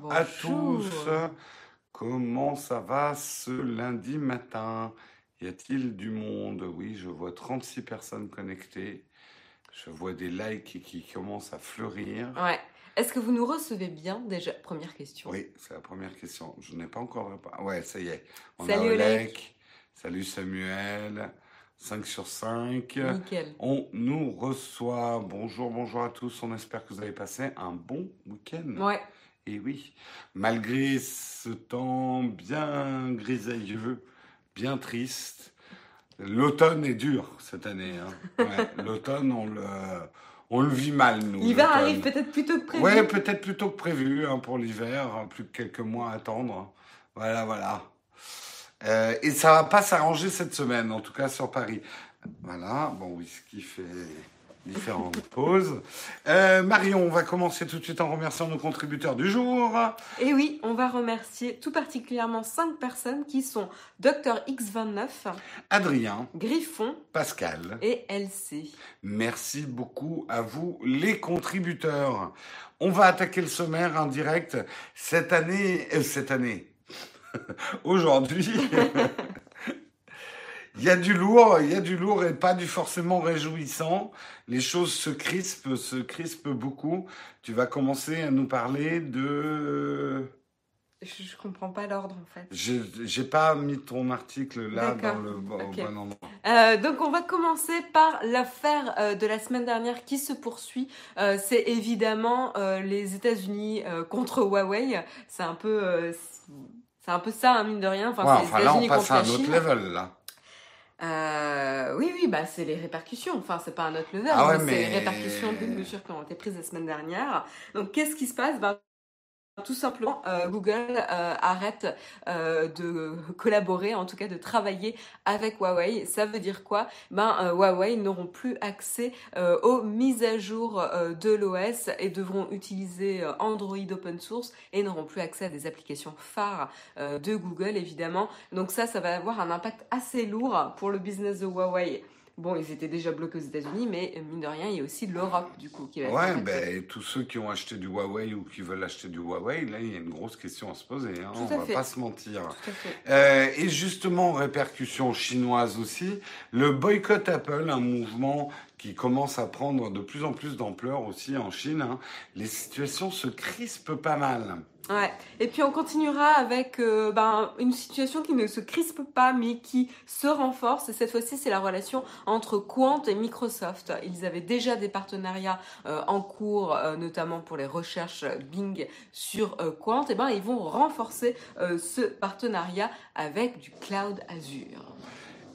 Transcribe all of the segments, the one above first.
bonjour, à tous. Comment ça va ce lundi matin? Y a-t-il du monde? Oui, je vois 36 personnes connectées. Je vois des likes qui commencent à fleurir. Ouais. Est-ce que vous nous recevez bien? Déjà Première question. Oui, c'est la première question. Je n'ai pas encore répondu. Ouais, ça y est. On Salut Olek. Salut Samuel. 5 sur 5. Nickel. On nous reçoit. Bonjour, bonjour à tous. On espère que vous avez passé un bon week-end. Ouais. Et oui, malgré ce temps bien grisailleux, bien triste, l'automne est dur cette année. Hein. l'automne, on le, on le vit mal, nous. L'hiver arrive peut-être plus tôt que prévu. Oui, peut-être plus tôt que prévu hein, pour l'hiver. Plus que quelques mois à attendre. Voilà, voilà. Euh, et ça va pas s'arranger cette semaine, en tout cas sur Paris. Voilà, bon, whisky fait différentes pauses. Euh, Marion, on va commencer tout de suite en remerciant nos contributeurs du jour. Et oui, on va remercier tout particulièrement cinq personnes qui sont Dr X29, Adrien, Griffon, Pascal et LC. Merci beaucoup à vous les contributeurs. On va attaquer le sommaire en direct cette année, euh, cette année, aujourd'hui. Il y a du lourd, il y a du lourd et pas du forcément réjouissant. Les choses se crispent, se crispent beaucoup. Tu vas commencer à nous parler de. Je, ne comprends pas l'ordre en fait. J'ai pas mis ton article là dans le bon, endroit. Euh, donc on va commencer par l'affaire euh, de la semaine dernière qui se poursuit. Euh, c'est évidemment les États-Unis contre Huawei. C'est un peu, c'est un peu ça, hein, mine de rien. Enfin, là on passe à un autre level là. Euh, oui, oui, bah c'est les répercussions. Enfin, c'est pas un autre level, ah mais, c'est les répercussions des mesures qui ont été prises la semaine dernière. Donc, qu'est-ce qui se passe? Bah, tout simplement, euh, Google euh, arrête euh, de collaborer, en tout cas de travailler avec Huawei. Ça veut dire quoi? Ben Huawei n'auront plus accès aux mises à jour de l'OS et devront utiliser Android open source et n'auront plus accès à des applications phares de Google évidemment. Donc ça, ça va avoir un impact assez lourd pour le business de Huawei. Bon, ils étaient déjà bloqués aux États-Unis, mais euh, mine de rien, il y a aussi l'Europe, du coup, qui va Ouais, ben, tous ceux qui ont acheté du Huawei ou qui veulent acheter du Huawei, là, il y a une grosse question à se poser. Hein, on va pas se mentir. Euh, et justement, répercussions chinoises aussi, le boycott Apple, un mouvement qui commence à prendre de plus en plus d'ampleur aussi en Chine. Hein. Les situations se crispent pas mal. Ouais. Et puis on continuera avec euh, ben, une situation qui ne se crispe pas mais qui se renforce. Et cette fois-ci, c'est la relation entre Quant et Microsoft. Ils avaient déjà des partenariats euh, en cours, euh, notamment pour les recherches Bing sur Quant. Et ben ils vont renforcer ce partenariat avec du cloud Azure.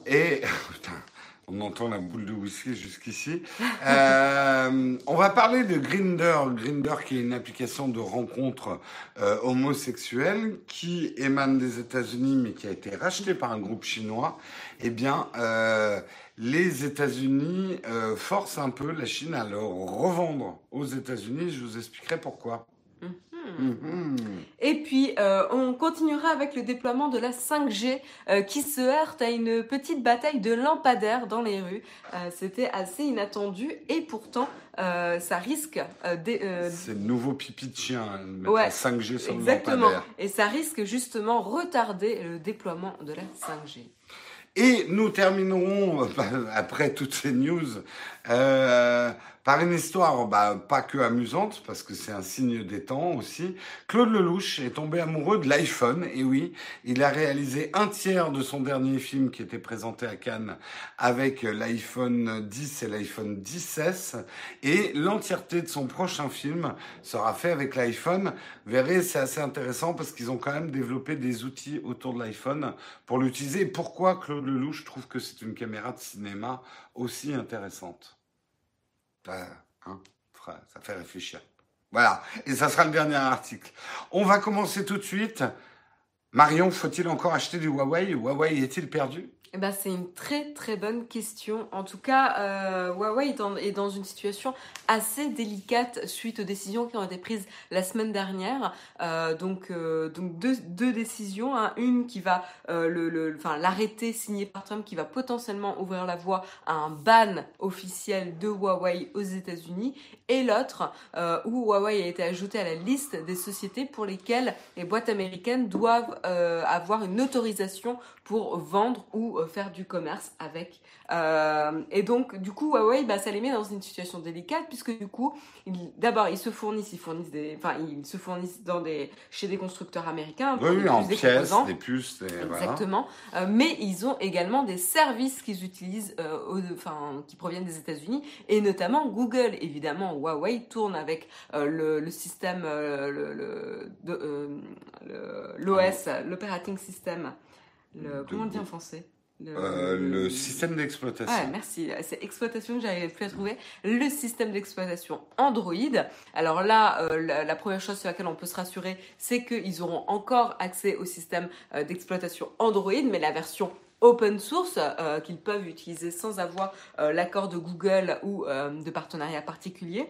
Et On entend la boule de whisky jusqu'ici. Euh, on va parler de Grinder. Grinder qui est une application de rencontre euh, homosexuelle qui émane des États-Unis mais qui a été rachetée par un groupe chinois. Eh bien, euh, les États-Unis forcent un peu la Chine à le revendre aux États-Unis. Je vous expliquerai pourquoi. Mhm. Et puis, euh, on continuera avec le déploiement de la 5G euh, qui se heurte à une petite bataille de lampadaires dans les rues. Euh, c'était assez inattendu et pourtant, ça risque... C'est le nouveau pipi de chien, hein, mettre la 5G sur exactement. le lampadaire. Et ça risque justement retarder le déploiement de la 5G. Et nous terminerons, après toutes ces news, par une histoire bah, pas que amusante, parce que c'est un signe des temps aussi. Claude Lelouch est tombé amoureux de l'iPhone, et oui, il a réalisé un tiers de son dernier film qui était présenté à Cannes avec l'iPhone 10 et l'iPhone 10S, et l'entièreté de son prochain film sera fait avec l'iPhone. Vous verrez, c'est assez intéressant parce qu'ils ont quand même développé des outils autour de l'iPhone pour l'utiliser. pourquoi Claude Lelouch trouve que c'est une caméra de cinéma aussi intéressante? Hein, ça fait réfléchir. Voilà, et ça sera le dernier article. On va commencer tout de suite. Marion, faut-il encore acheter du Huawei? Huawei est-il perdu? Eh ben, c'est une très très bonne question. En tout cas, euh, Huawei est, dans une situation assez délicate suite aux décisions qui ont été prises la semaine dernière. Euh, donc, euh, donc deux, décisions. Hein. Une qui va, le, enfin, l'arrêté signé par Trump qui va potentiellement ouvrir la voie à un ban officiel de Huawei aux États-Unis, et l'autre où Huawei a été ajouté à la liste des sociétés pour lesquelles les boîtes américaines doivent avoir une autorisation pour vendre ou euh, faire du commerce avec. Euh, et donc, du coup, Huawei, bah, ça les met dans une situation délicate puisque du coup, d'abord, ils se fournissent, ils fournissent des, enfin, ils se fournissent dans des, chez des constructeurs américains. Oui, en des pièces, des puces, exactement. Euh, mais ils ont également des services qu'ils utilisent, enfin, qui proviennent des États-Unis et notamment Google. Évidemment, Huawei tourne avec le, système, le, l'OS, l'operating system le, comment on dit en français euh, le, système d'exploitation. Ouais, merci. C'est exploitation que j'avais pu trouver. Le système d'exploitation Android. Alors là, euh, la, première chose sur laquelle on peut se rassurer, c'est qu'ils auront encore accès au système euh, d'exploitation Android, mais la version open source qu'ils peuvent utiliser sans avoir l'accord de Google ou de partenariat particulier.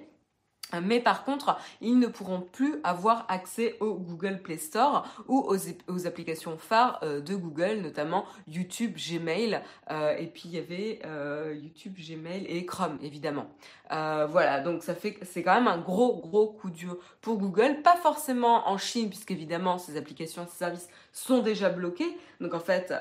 Mais par contre, ils ne pourront plus avoir accès au Google Play Store ou aux, applications phares euh, de Google, notamment YouTube, Gmail, euh, et puis il y avait euh, YouTube, Gmail et Chrome, évidemment. Voilà, donc ça fait c'est quand même un gros gros coup dur pour Google, pas forcément en Chine, puisqu'évidemment ces applications, ces services sont déjà bloqués. Donc en fait,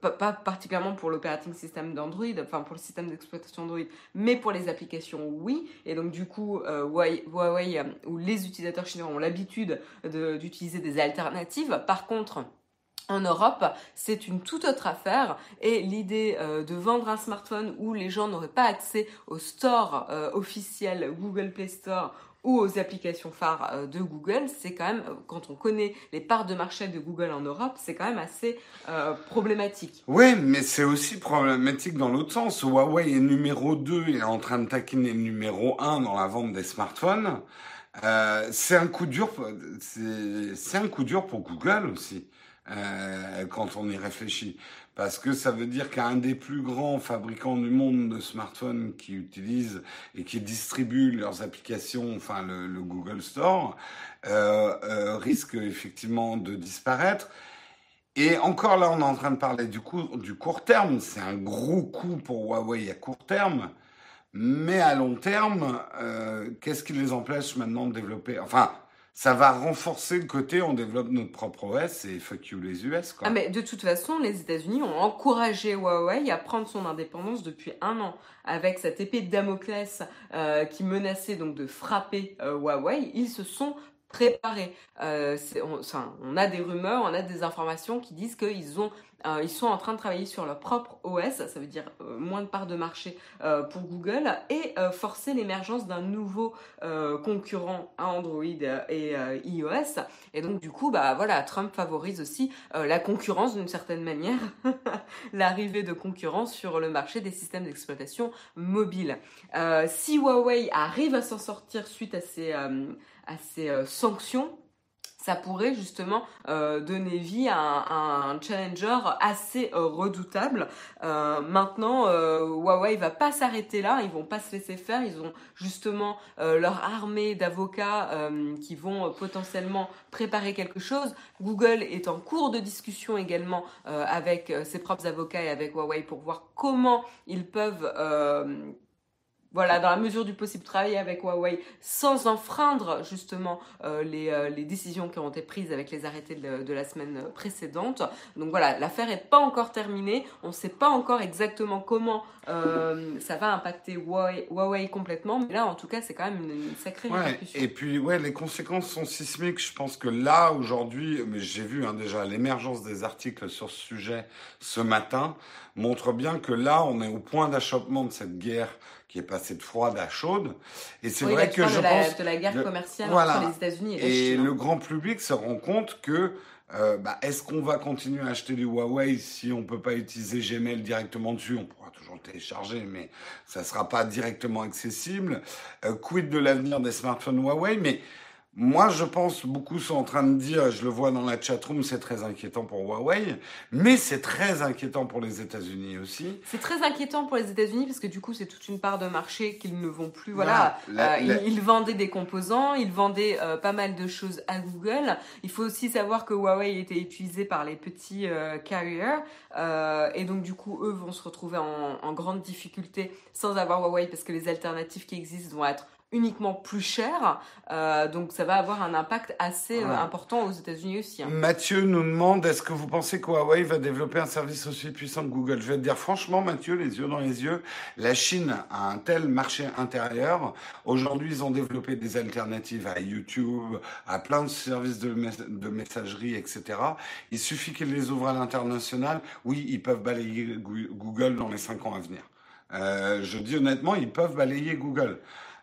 pas, particulièrement pour l'operating system d'Android, enfin pour le système d'exploitation Android, mais pour les applications, oui. Et donc du coup, euh, Huawei, euh, ou les utilisateurs chinois ont l'habitude d'utiliser des alternatives. Par contre, en Europe, c'est une toute autre affaire et l'idée euh, de vendre un smartphone où les gens n'auraient pas accès au store officiel Google Play Store ou aux applications phares euh, de Google, c'est quand même, euh, quand on connaît les parts de marché de Google en Europe, c'est quand même assez euh, problématique. Oui, mais c'est aussi problématique dans l'autre sens. Huawei est numéro 2 et est en train de taquiner numéro 1 dans la vente des smartphones. Euh, c'est un coup dur, c'est un coup dur pour Google aussi, euh, quand on y réfléchit parce que ça veut dire qu'un des plus grands fabricants du monde de smartphones qui utilisent et qui distribuent leurs applications, enfin le, Google Store, euh, euh, risque effectivement de disparaître. Et encore là, on est en train de parler du, coup, du court terme. C'est un gros coup pour Huawei à court terme. Mais à long terme, qu'est-ce qui les empêche maintenant de développer? Enfin, ça va renforcer le côté on développe notre propre OS et fuck you les US. Quoi. Ah mais de toute façon, les États-Unis ont encouragé Huawei à prendre son indépendance depuis un an. Avec cette épée de Damoclès euh, qui menaçait donc de frapper euh, Huawei, ils se sont préparés. Euh, on, on, a des rumeurs, on a des informations qui disent qu'ils ont ils sont en train de travailler sur leur propre OS, ça veut dire euh, moins de parts de marché euh, pour Google, et forcer l'émergence d'un nouveau concurrent à Android et iOS. Et donc du coup, bah voilà, Trump favorise aussi la concurrence d'une certaine manière, l'arrivée de concurrence sur le marché des systèmes d'exploitation mobile. si Huawei arrive à s'en sortir suite à ces sanctions, ça pourrait justement euh, donner vie à un, challenger assez euh, redoutable. Euh, maintenant, Huawei va pas s'arrêter là, ils vont pas se laisser faire, ils ont justement leur armée d'avocats qui vont potentiellement préparer quelque chose. Google est en cours de discussion également avec ses propres avocats et avec Huawei pour voir comment ils peuvent voilà, dans la mesure du possible, travailler avec Huawei sans enfreindre justement euh, les, euh, les, décisions qui ont été prises avec les arrêtés de, la semaine précédente. Donc voilà, l'affaire n'est pas encore terminée. On ne sait pas encore exactement comment euh, ça va impacter Huawei, complètement. Mais là, en tout cas, c'est quand même une, sacrée ouais, Et puis, ouais, les conséquences sont sismiques. Je pense que là, aujourd'hui, mais j'ai vu hein, déjà l'émergence des articles sur ce sujet ce matin montre bien que là, on est au point d'achoppement de cette guerre qui est passée de froide à chaude. Et c'est vrai que je pense de la guerre commerciale entre les États-Unis et, et le grand public se rend compte que euh, bah, est-ce qu'on va continuer à acheter du Huawei si on peut pas utiliser Gmail directement dessus? On pourra toujours le télécharger, mais ça sera pas directement accessible. Euh, quid de l'avenir des smartphones Huawei? Mais moi, je pense, beaucoup sont en train de dire, je le vois dans la chatroom, c'est très inquiétant pour Huawei, mais c'est très inquiétant pour les États-Unis aussi. C'est très inquiétant pour les États-Unis parce que du coup, c'est toute une part de marché qu'ils ne vont plus. Voilà, euh, Ils, vendaient des composants, ils vendaient euh, pas mal de choses à Google. Il faut aussi savoir que Huawei était utilisé par les petits euh, carriers et donc du coup, eux vont se retrouver en, en grande difficulté sans avoir Huawei parce que les alternatives qui existent vont être uniquement plus cher. Euh, donc ça va avoir un impact assez euh, important aux États-Unis aussi. Hein. Mathieu nous demande est-ce que vous pensez que Huawei va développer un service aussi puissant que Google? Je vais te dire franchement, Mathieu, les yeux dans les yeux, la Chine a un tel marché intérieur. Aujourd'hui, ils ont développé des alternatives à YouTube, à plein de services de, de messagerie, etc. Il suffit qu'ils les ouvrent à l'international. Oui, ils peuvent balayer Google dans les cinq ans à venir. Euh, je dis honnêtement, ils peuvent balayer Google.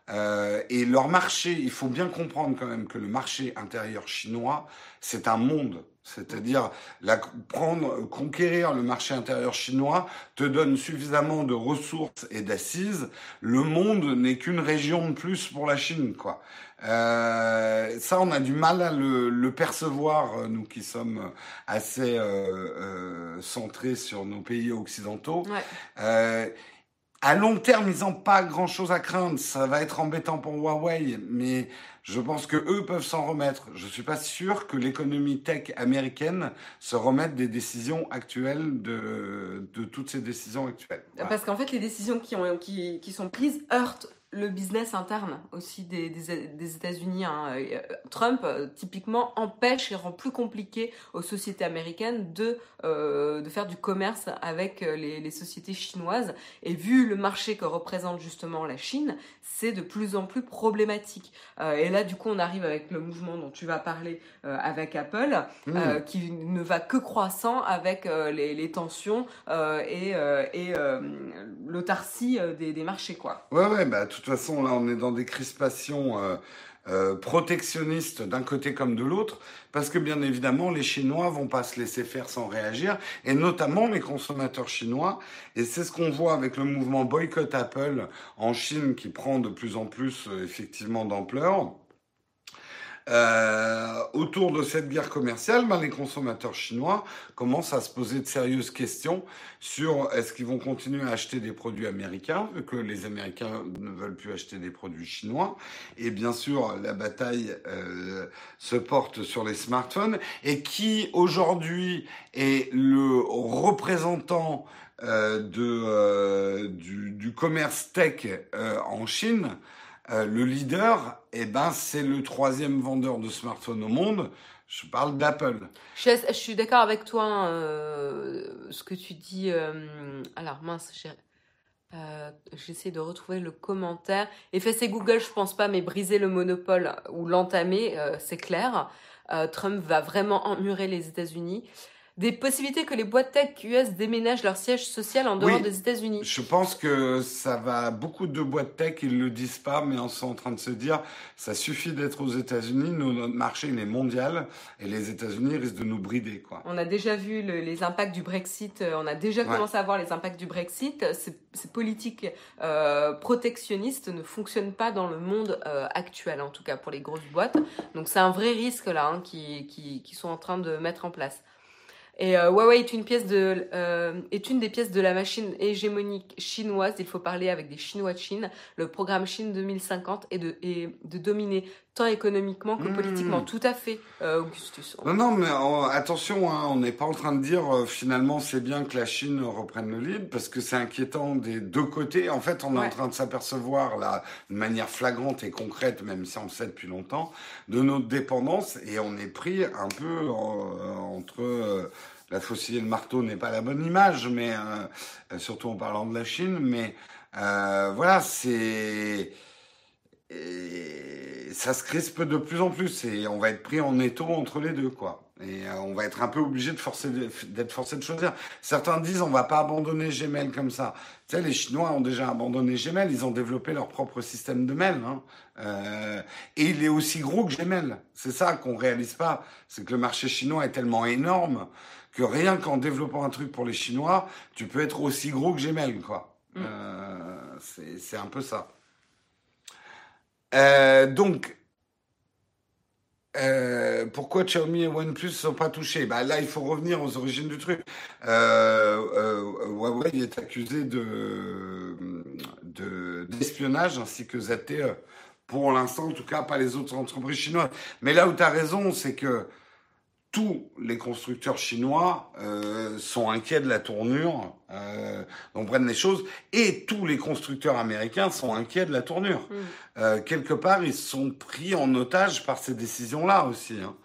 Euh, et leur marché, il faut bien comprendre quand même que le marché intérieur chinois, c'est un monde. C'est-à-dire, prendre, conquérir le marché intérieur chinois te donne suffisamment de ressources et d'assises. Le monde n'est qu'une région de plus pour la Chine, quoi. Euh, ça, on a du mal à le, le, percevoir, nous qui sommes assez euh, euh centrés sur nos pays occidentaux. Ouais. À long terme, ils n'ont pas grand chose à craindre. Ça va être embêtant pour Huawei, mais je pense que eux peuvent s'en remettre. Je suis pas sûr que l'économie tech américaine se remette des décisions actuelles de, de toutes ces décisions actuelles. Parce qu'en fait, les décisions qui, ont, qui, qui sont prises heurtent le business interne aussi des, des, États-Unis. Hein. Euh, Trump, euh, typiquement, empêche et rend plus compliqué aux sociétés américaines de, euh, de faire du commerce avec les, les, sociétés chinoises. Et vu le marché que représente justement la Chine, c'est de plus en plus problématique. et là, du coup, on arrive avec le mouvement dont tu vas parler avec Apple, mmh. qui ne va que croissant avec les, les, tensions et, et l'autarcie des, des marchés. Quoi. Ouais, ouais, bah, toute façon, là, on est dans des crispations euh, euh, protectionnistes d'un côté comme de l'autre, parce que bien évidemment, les Chinois vont pas se laisser faire sans réagir, et notamment les consommateurs chinois. Et c'est ce qu'on voit avec le mouvement boycott Apple en Chine qui prend de plus en plus euh, effectivement d'ampleur. Euh, autour de cette guerre commerciale, ben, les consommateurs chinois commencent à se poser de sérieuses questions sur est-ce qu'ils vont continuer à acheter des produits américains, vu que les Américains ne veulent plus acheter des produits chinois. Et bien sûr, la bataille euh, se porte sur les smartphones. Et qui aujourd'hui est le représentant euh, du, commerce tech en Chine euh, le leader, eh ben, c'est le troisième vendeur de smartphones au monde. Je parle d'Apple. Je, suis d'accord avec toi. Hein, euh, ce que tu dis. Euh, alors mince, j'essaie de retrouver le commentaire. Effacer Google, je pense pas, mais briser le monopole ou l'entamer, c'est clair. Trump va vraiment emmurer les États-Unis des possibilités que les boîtes tech US déménagent leur siège social en dehors des États-Unis. Je pense que ça va. Beaucoup de boîtes tech, ils le disent pas, mais on sont en train de se dire, ça suffit d'être aux États-Unis. notre marché il est mondial et les États-Unis risquent de nous brider, quoi. On a déjà vu les impacts du Brexit. Euh, on a déjà commencé à voir les impacts du Brexit. Ces, politiques euh, protectionnistes ne fonctionnent pas dans le monde euh, actuel, en tout cas pour les grosses boîtes. Donc c'est un vrai risque là hein, qui, qui, qui sont en train de mettre en place. Et euh, Huawei est une pièce de euh, est une des pièces de la machine hégémonique chinoise. Il faut parler avec des Chinois de Chine. Le programme Chine 2050 est de est de dominer tant économiquement que politiquement. Hmm. Tout à fait, euh, Augustus. Non, non, mais attention, hein, on n'est pas en train de dire euh, finalement c'est bien que la Chine reprenne le lead parce que c'est inquiétant des deux côtés. En fait, on est en train de s'apercevoir là, de manière flagrante et concrète, même si on le sait depuis longtemps, de notre dépendance et on est pris un peu euh, entre la faucille et le marteau n'est pas la bonne image, mais surtout en parlant de la Chine, mais voilà, c'est ça se crispe de plus en plus et on va être pris en étau entre les deux, quoi. Et euh, on va être un peu obligé de forcer, d'être forcé de choisir. Certains disent on va pas abandonner Gmail comme ça. Tu sais, les Chinois ont déjà abandonné Gmail, ils ont développé leur propre système de mail. Hein. Euh, et il est aussi gros que Gmail. C'est ça qu'on réalise pas. C'est que le marché chinois est tellement énorme que rien qu'en développant un truc pour les Chinois, tu peux être aussi gros que Gmail, quoi. Mm. Euh, c'est un peu ça. Euh, donc, euh, pourquoi Xiaomi et OnePlus ne sont pas touchés? Bah, Là, il faut revenir aux origines du truc. Huawei est accusé de, d'espionnage ainsi que ZTE. Pour l'instant, en tout cas, pas les autres entreprises chinoises. Mais là où tu as raison, c'est que tous les constructeurs chinois euh, sont inquiets de la tournure euh, dont prennent les choses, et tous les constructeurs américains sont inquiets de la tournure. Mm. Euh, quelque part, ils sont pris en otage par ces décisions-là aussi. Hein.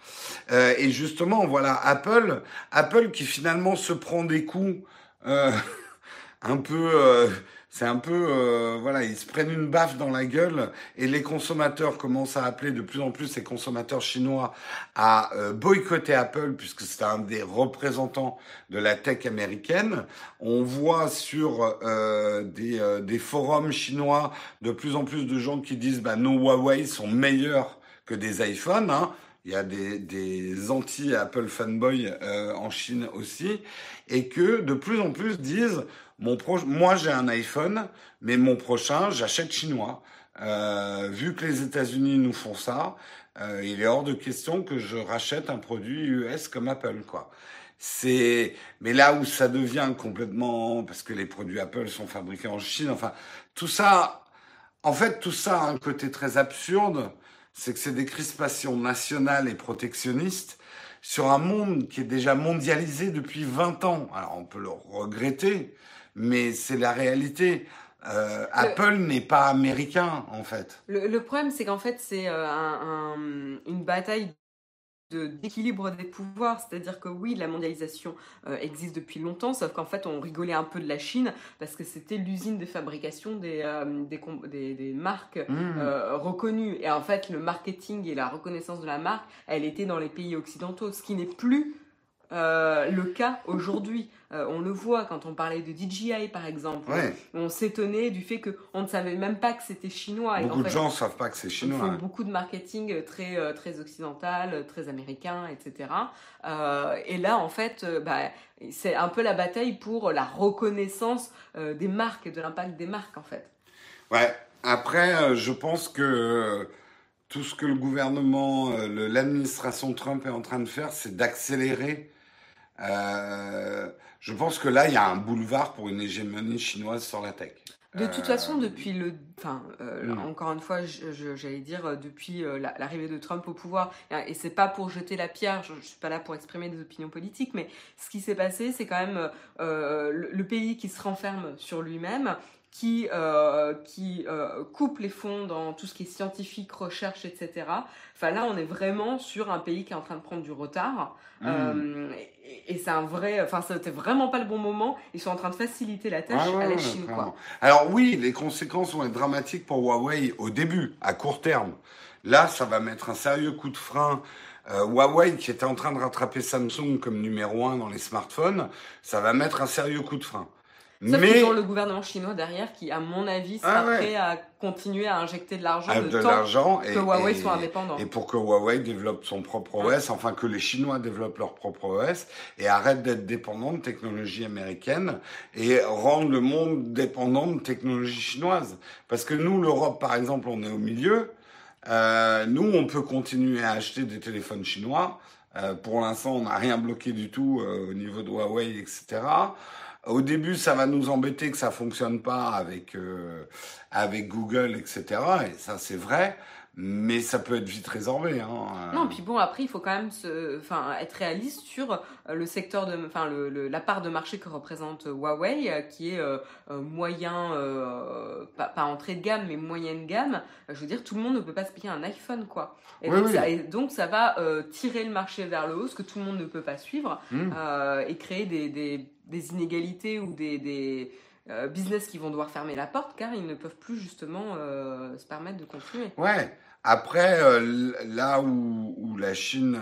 Euh, et justement, voilà, Apple, Apple qui finalement se prend des coups un peu c'est un peu, euh, voilà, ils se prennent une baffe dans la gueule et les consommateurs commencent à appeler de plus en plus ces consommateurs chinois à euh, boycotter Apple puisque c'est un des représentants de la tech américaine. On voit sur euh, des, des forums chinois de plus en plus de gens qui disent bah, nos Huawei sont meilleurs que des iPhones. Hein. Il y a des, des anti-Apple fanboys en Chine aussi, et que de plus en plus disent mon moi, j'ai un iPhone, mais mon prochain, j'achète chinois. Euh, vu que les États-Unis nous font ça, euh, il est hors de question que je rachète un produit US comme Apple, quoi. C'est, mais là où ça devient complètement, parce que les produits Apple sont fabriqués en Chine, enfin, tout ça, en fait, tout ça a un côté très absurde, c'est que c'est des crispations nationales et protectionnistes sur un monde qui est déjà mondialisé depuis 20 ans. Alors, on peut le regretter, mais c'est la réalité. Euh, Apple n'est pas américain, en fait. Le, problème, c'est qu'en fait, c'est euh, une bataille d'équilibre des pouvoirs, c'est-à-dire que oui, la mondialisation euh, existe depuis longtemps, sauf qu'en fait, on rigolait un peu de la Chine parce que c'était l'usine de fabrication des, des, des, marques mmh. reconnues. Et en fait, le marketing et la reconnaissance de la marque, elle était dans les pays occidentaux, ce qui n'est plus euh, le cas aujourd'hui. Euh, on le voit quand on parlait de DJI par exemple. On s'étonnait du fait qu'on ne savait même pas que c'était chinois. Beaucoup de gens ne savent pas que c'est chinois. Ils font beaucoup de marketing très, euh, très occidental, très américain, etc. et là, en fait, bah, c'est un peu la bataille pour la reconnaissance des marques, et de l'impact des marques en fait. Ouais, après, je pense que tout ce que le gouvernement, l'administration Trump est en train de faire, c'est d'accélérer euh, je pense que là, il y a un boulevard pour une hégémonie chinoise sur la tech. De toute façon, euh, depuis le, enfin, euh, hmm. encore une fois, j'allais dire depuis l'arrivée de Trump au pouvoir, et c'est pas pour jeter la pierre, je, suis pas là pour exprimer des opinions politiques, mais ce qui s'est passé, c'est quand même le, pays qui se renferme sur lui-même, qui, euh, qui euh, coupe les fonds dans tout ce qui est scientifique, recherche, etc. Enfin là, on est vraiment sur un pays qui est en train de prendre du retard. Mmh. Euh, et, c'est un vrai, enfin c'était vraiment pas le bon moment. Ils sont en train de faciliter la tâche à la Chine. Quoi. Alors oui, les conséquences vont être dramatiques pour Huawei au début, à court terme. Là, ça va mettre un sérieux coup de frein. Huawei, qui était en train de rattraper Samsung comme numéro un dans les smartphones, ça va mettre un sérieux coup de frein. Sauf mais qu'ils ont le gouvernement chinois derrière qui, à mon avis, sera ah prêt à continuer à injecter de l'argent de, l'argent que Huawei soit indépendant. Et pour que Huawei développe son propre OS, enfin que les Chinois développent leur propre OS et arrêtent d'être dépendants de technologies américaines et rendent le monde dépendant de technologies chinoises. Parce que nous, l'Europe, par exemple, on est au milieu. Euh, nous, on peut continuer à acheter des téléphones chinois. Euh, pour l'instant, on n'a rien bloqué du tout euh, au niveau de Huawei, etc. Au début, ça va nous embêter que ça fonctionne pas avec euh, avec Google, etc. Et ça, c'est vrai. Mais ça peut être vite résorbé. Hein. Non, puis bon, après, il faut quand même se, enfin, être réaliste sur euh, le secteur de, enfin, le, la part de marché que représente Huawei, euh, qui est moyen, pas, pas, entrée de gamme, mais moyenne gamme. Je veux dire, tout le monde ne peut pas se payer un iPhone, quoi. Et, donc, Ça, et donc, Ça, va tirer le marché vers le haut, ce que tout le monde ne peut pas suivre, mmh. et créer des, des des inégalités ou des, des euh, business qui vont devoir fermer la porte car ils ne peuvent plus justement euh, se permettre de continuer. Ouais. Après, euh, là où, la Chine.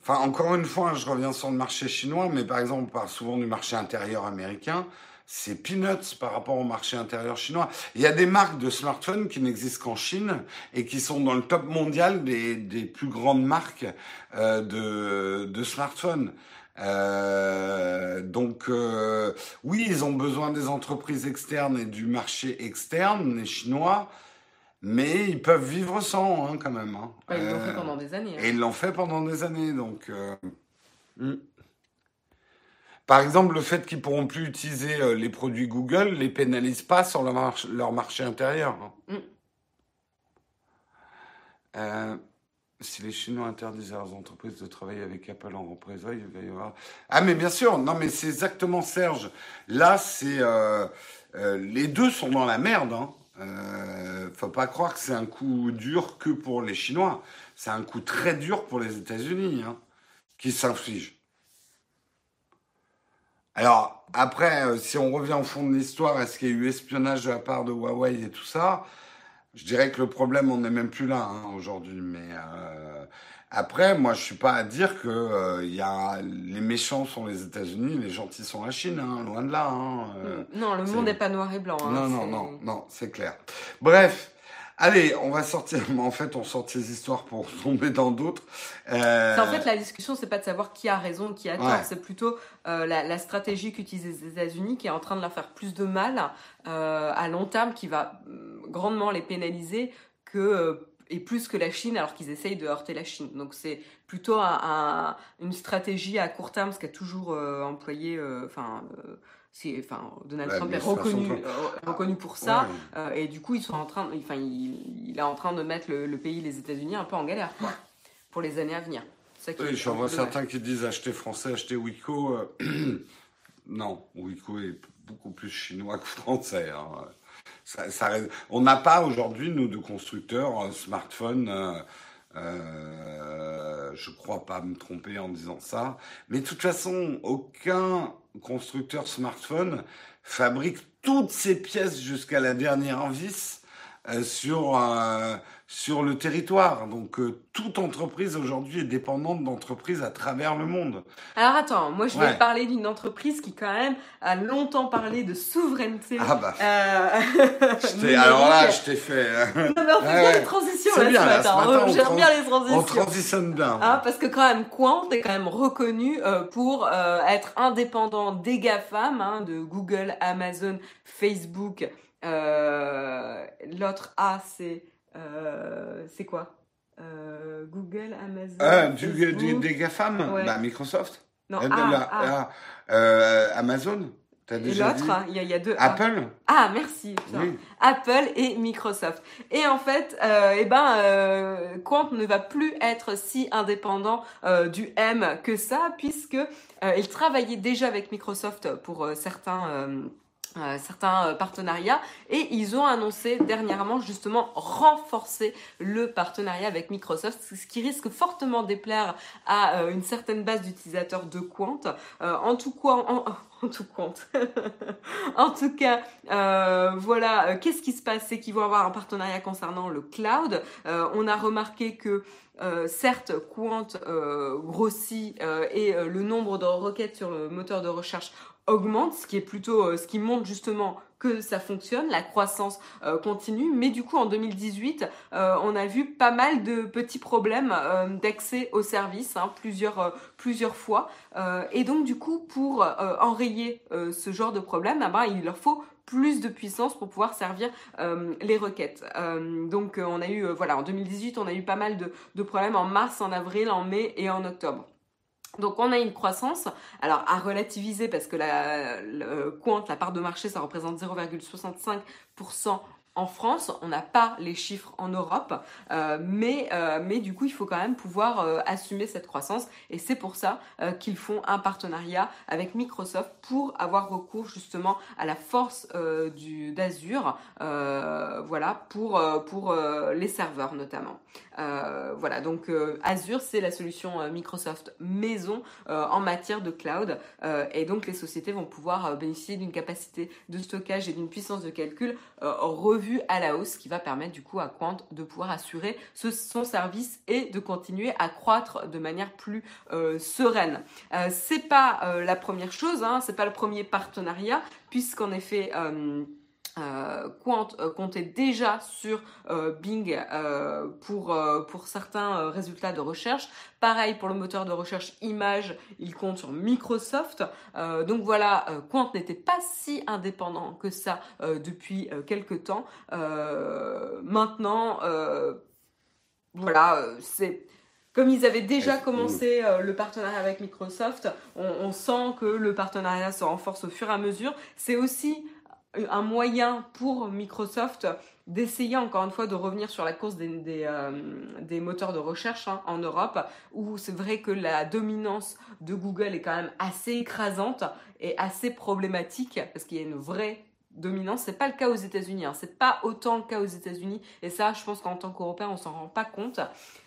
Enfin, encore une fois, je reviens sur le marché chinois, mais par exemple, on parle souvent du marché intérieur américain. C'est peanuts par rapport au marché intérieur chinois. Il y a des marques de smartphones qui n'existent qu'en Chine et qui sont dans le top mondial des, plus grandes marques de smartphones. Euh, donc euh, oui, ils ont besoin des entreprises externes et du marché externe, les Chinois. Mais ils peuvent vivre sans, hein, quand même. Hein. ils l'ont fait pendant des années. Et ils l'ont fait pendant des années, donc. Hmm. Par exemple, le fait qu'ils pourront plus utiliser les produits Google les pénalise pas sur leur, marché intérieur. Mm. Euh, si les Chinois interdisent à leurs entreprises de travailler avec Apple en représailles, il va y avoir. Ah, mais bien sûr, non, mais c'est exactement Serge. Là, c'est. Euh, euh, les deux sont dans la merde. Hein. faut pas croire que c'est un coup dur que pour les Chinois. C'est un coup très dur pour les États-Unis hein, qui s'infligent. Alors, après, si on revient au fond de l'histoire, est-ce qu'il y a eu espionnage de la part de Huawei et tout ça? Je dirais que le problème, on n'est même plus là hein, aujourd'hui. Mais euh, après, moi, je suis pas à dire que euh, y a les méchants sont les États-Unis, les gentils sont la Chine, hein, loin de là. Hein, euh, non, le monde n'est pas noir et blanc. Hein, non, non, non, non, c'est clair. Bref. Allez, on va sortir. En fait, on sort ces histoires pour tomber dans d'autres. Euh... En fait, la discussion, c'est pas de savoir qui a raison, qui a tort. C'est plutôt euh, la, stratégie qu'utilisent les États-Unis qui est en train de leur faire plus de mal euh, à long terme, qui va mm, grandement les pénaliser que euh, et plus que la Chine, alors qu'ils essayent de heurter la Chine. Donc c'est plutôt une stratégie à court terme, ce qu'a toujours employé, enfin enfin Donald Trump est reconnu euh, reconnu pour ça. Euh, et du coup ils sont en train enfin il, est en train de mettre le, pays les États-Unis un peu en galère quoi pour les années à venir. Oui, j'en vois certains qui disent acheter français acheter Wiko euh, non Wiko est beaucoup plus chinois que français hein. On n'a pas aujourd'hui nous de constructeurs smartphones euh, je crois pas me tromper en disant ça. Mais de toute façon, aucun constructeur smartphone fabrique toutes ses pièces jusqu'à la dernière vis euh, sur euh, sur le territoire. Donc euh, toute entreprise aujourd'hui est dépendante d'entreprises à travers le monde. Alors attends, moi je vais parler d'une entreprise qui quand même a longtemps parlé de souveraineté. Ah bah. Euh... alors là, je t'ai fait. non mais on fait bien les transitions là, bien, ce matin. on gère bien les transitions. On transitionne bien. Ah, parce que quand même Quant est quand même reconnu euh, pour euh, être indépendant des GAFAM, hein, de Google, Amazon, Facebook. L'autre A c'est euh, c'est quoi? Euh, Google, Amazon. Ah, du, des GAFAM bah, Microsoft. Non, euh, ah, ah. Euh, Amazon et l'autre, il y, a deux. Apple. Ah, merci. Apple et Microsoft. Et en fait, euh, eh ben, euh, Quant ne va plus être si indépendant euh, du M que ça, puisque il travaillait déjà avec Microsoft pour certains euh, certains euh, partenariats et ils ont annoncé dernièrement justement renforcer le partenariat avec Microsoft, ce qui risque fortement déplaire à euh, une certaine base d'utilisateurs de Quant. en tout cas, en, en tout compte. en tout cas, voilà, qu'est-ce qui se passe? C'est qu'ils vont avoir un partenariat concernant le cloud. on a remarqué que certes, Quant grossit et le nombre de requêtes sur le moteur de recherche augmente, ce qui est plutôt, euh, ce qui montre justement que ça fonctionne, la croissance euh, continue. Mais du coup, en 2018, euh, on a vu pas mal de petits problèmes d'accès aux services, hein, plusieurs, fois. et donc, du coup, pour enrayer ce genre de problème, eh ben, il leur faut plus de puissance pour pouvoir servir les requêtes. donc on a eu, voilà, en 2018, on a eu pas mal de problèmes en mars, en avril, en mai et en octobre. Donc on a une croissance, alors à relativiser parce que la le la part de marché, ça représente 0,65% en France, on n'a pas les chiffres en Europe, euh, mais, euh, mais du coup, il faut quand même pouvoir euh, assumer cette croissance. Et c'est pour ça qu'ils font un partenariat avec Microsoft pour avoir recours justement à la force du d'Azure, voilà, pour, pour les serveurs notamment. voilà, donc Azure, c'est la solution Microsoft maison en matière de cloud. et donc, les sociétés vont pouvoir bénéficier d'une capacité de stockage et d'une puissance de calcul à la hausse, qui va permettre du coup à Quant de pouvoir assurer son service et de continuer à croître de manière plus euh, sereine. Euh, c'est pas euh, la première chose, hein, c'est pas le premier partenariat, puisqu'en effet euh, Quant euh, comptait déjà sur euh, Bing pour, pour certains résultats de recherche. Pareil pour le moteur de recherche image, il compte sur Microsoft. donc voilà, Quant n'était pas si indépendant que ça depuis quelques temps. maintenant, voilà, c'est comme ils avaient déjà commencé le partenariat avec Microsoft, on, on, sent que le partenariat se renforce au fur et à mesure. C'est aussi un moyen pour Microsoft d'essayer encore une fois de revenir sur la course des, euh, moteurs de recherche hein, en Europe, où c'est vrai que la dominance de Google est quand même assez écrasante et assez problématique, parce qu'il y a une vraie dominance. C'est pas le cas aux États-Unis, hein. c'est pas autant le cas aux États-Unis, et ça, je pense qu'en tant qu'Européens, on s'en rend pas compte.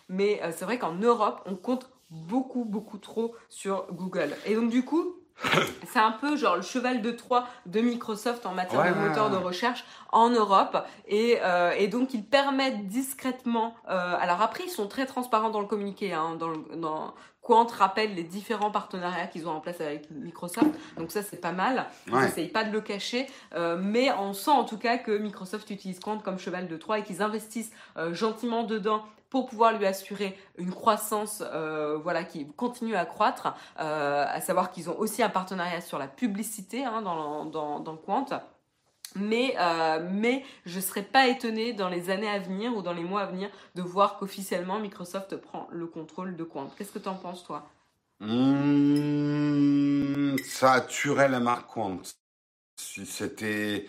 Mais euh, c'est vrai qu'en Europe, on compte beaucoup, beaucoup trop sur Google. Et donc du coup, c'est un peu genre le cheval de Troie de Microsoft en matière de moteur de recherche en Europe. Et, euh, et, donc, ils permettent discrètement... Euh, alors après, ils sont très transparents dans le communiqué. Hein, dans, dans Quant rappelle les différents partenariats qu'ils ont en place avec Microsoft. Donc ça, c'est pas mal. Ils n'essayent pas de le cacher. Euh, mais on sent en tout cas que Microsoft utilise Quant comme cheval de Troie et qu'ils investissent gentiment dedans pour pouvoir lui assurer une croissance euh, voilà, qui continue à croître, euh, à savoir qu'ils ont aussi un partenariat sur la publicité hein, dans, dans, dans, Quant. Mais, euh, mais je ne serais pas étonnée dans les années à venir ou dans les mois à venir de voir qu'officiellement Microsoft prend le contrôle de Quant. Qu'est-ce que tu en penses toi? Mmh, Ça tué la marque Quant. Si c'était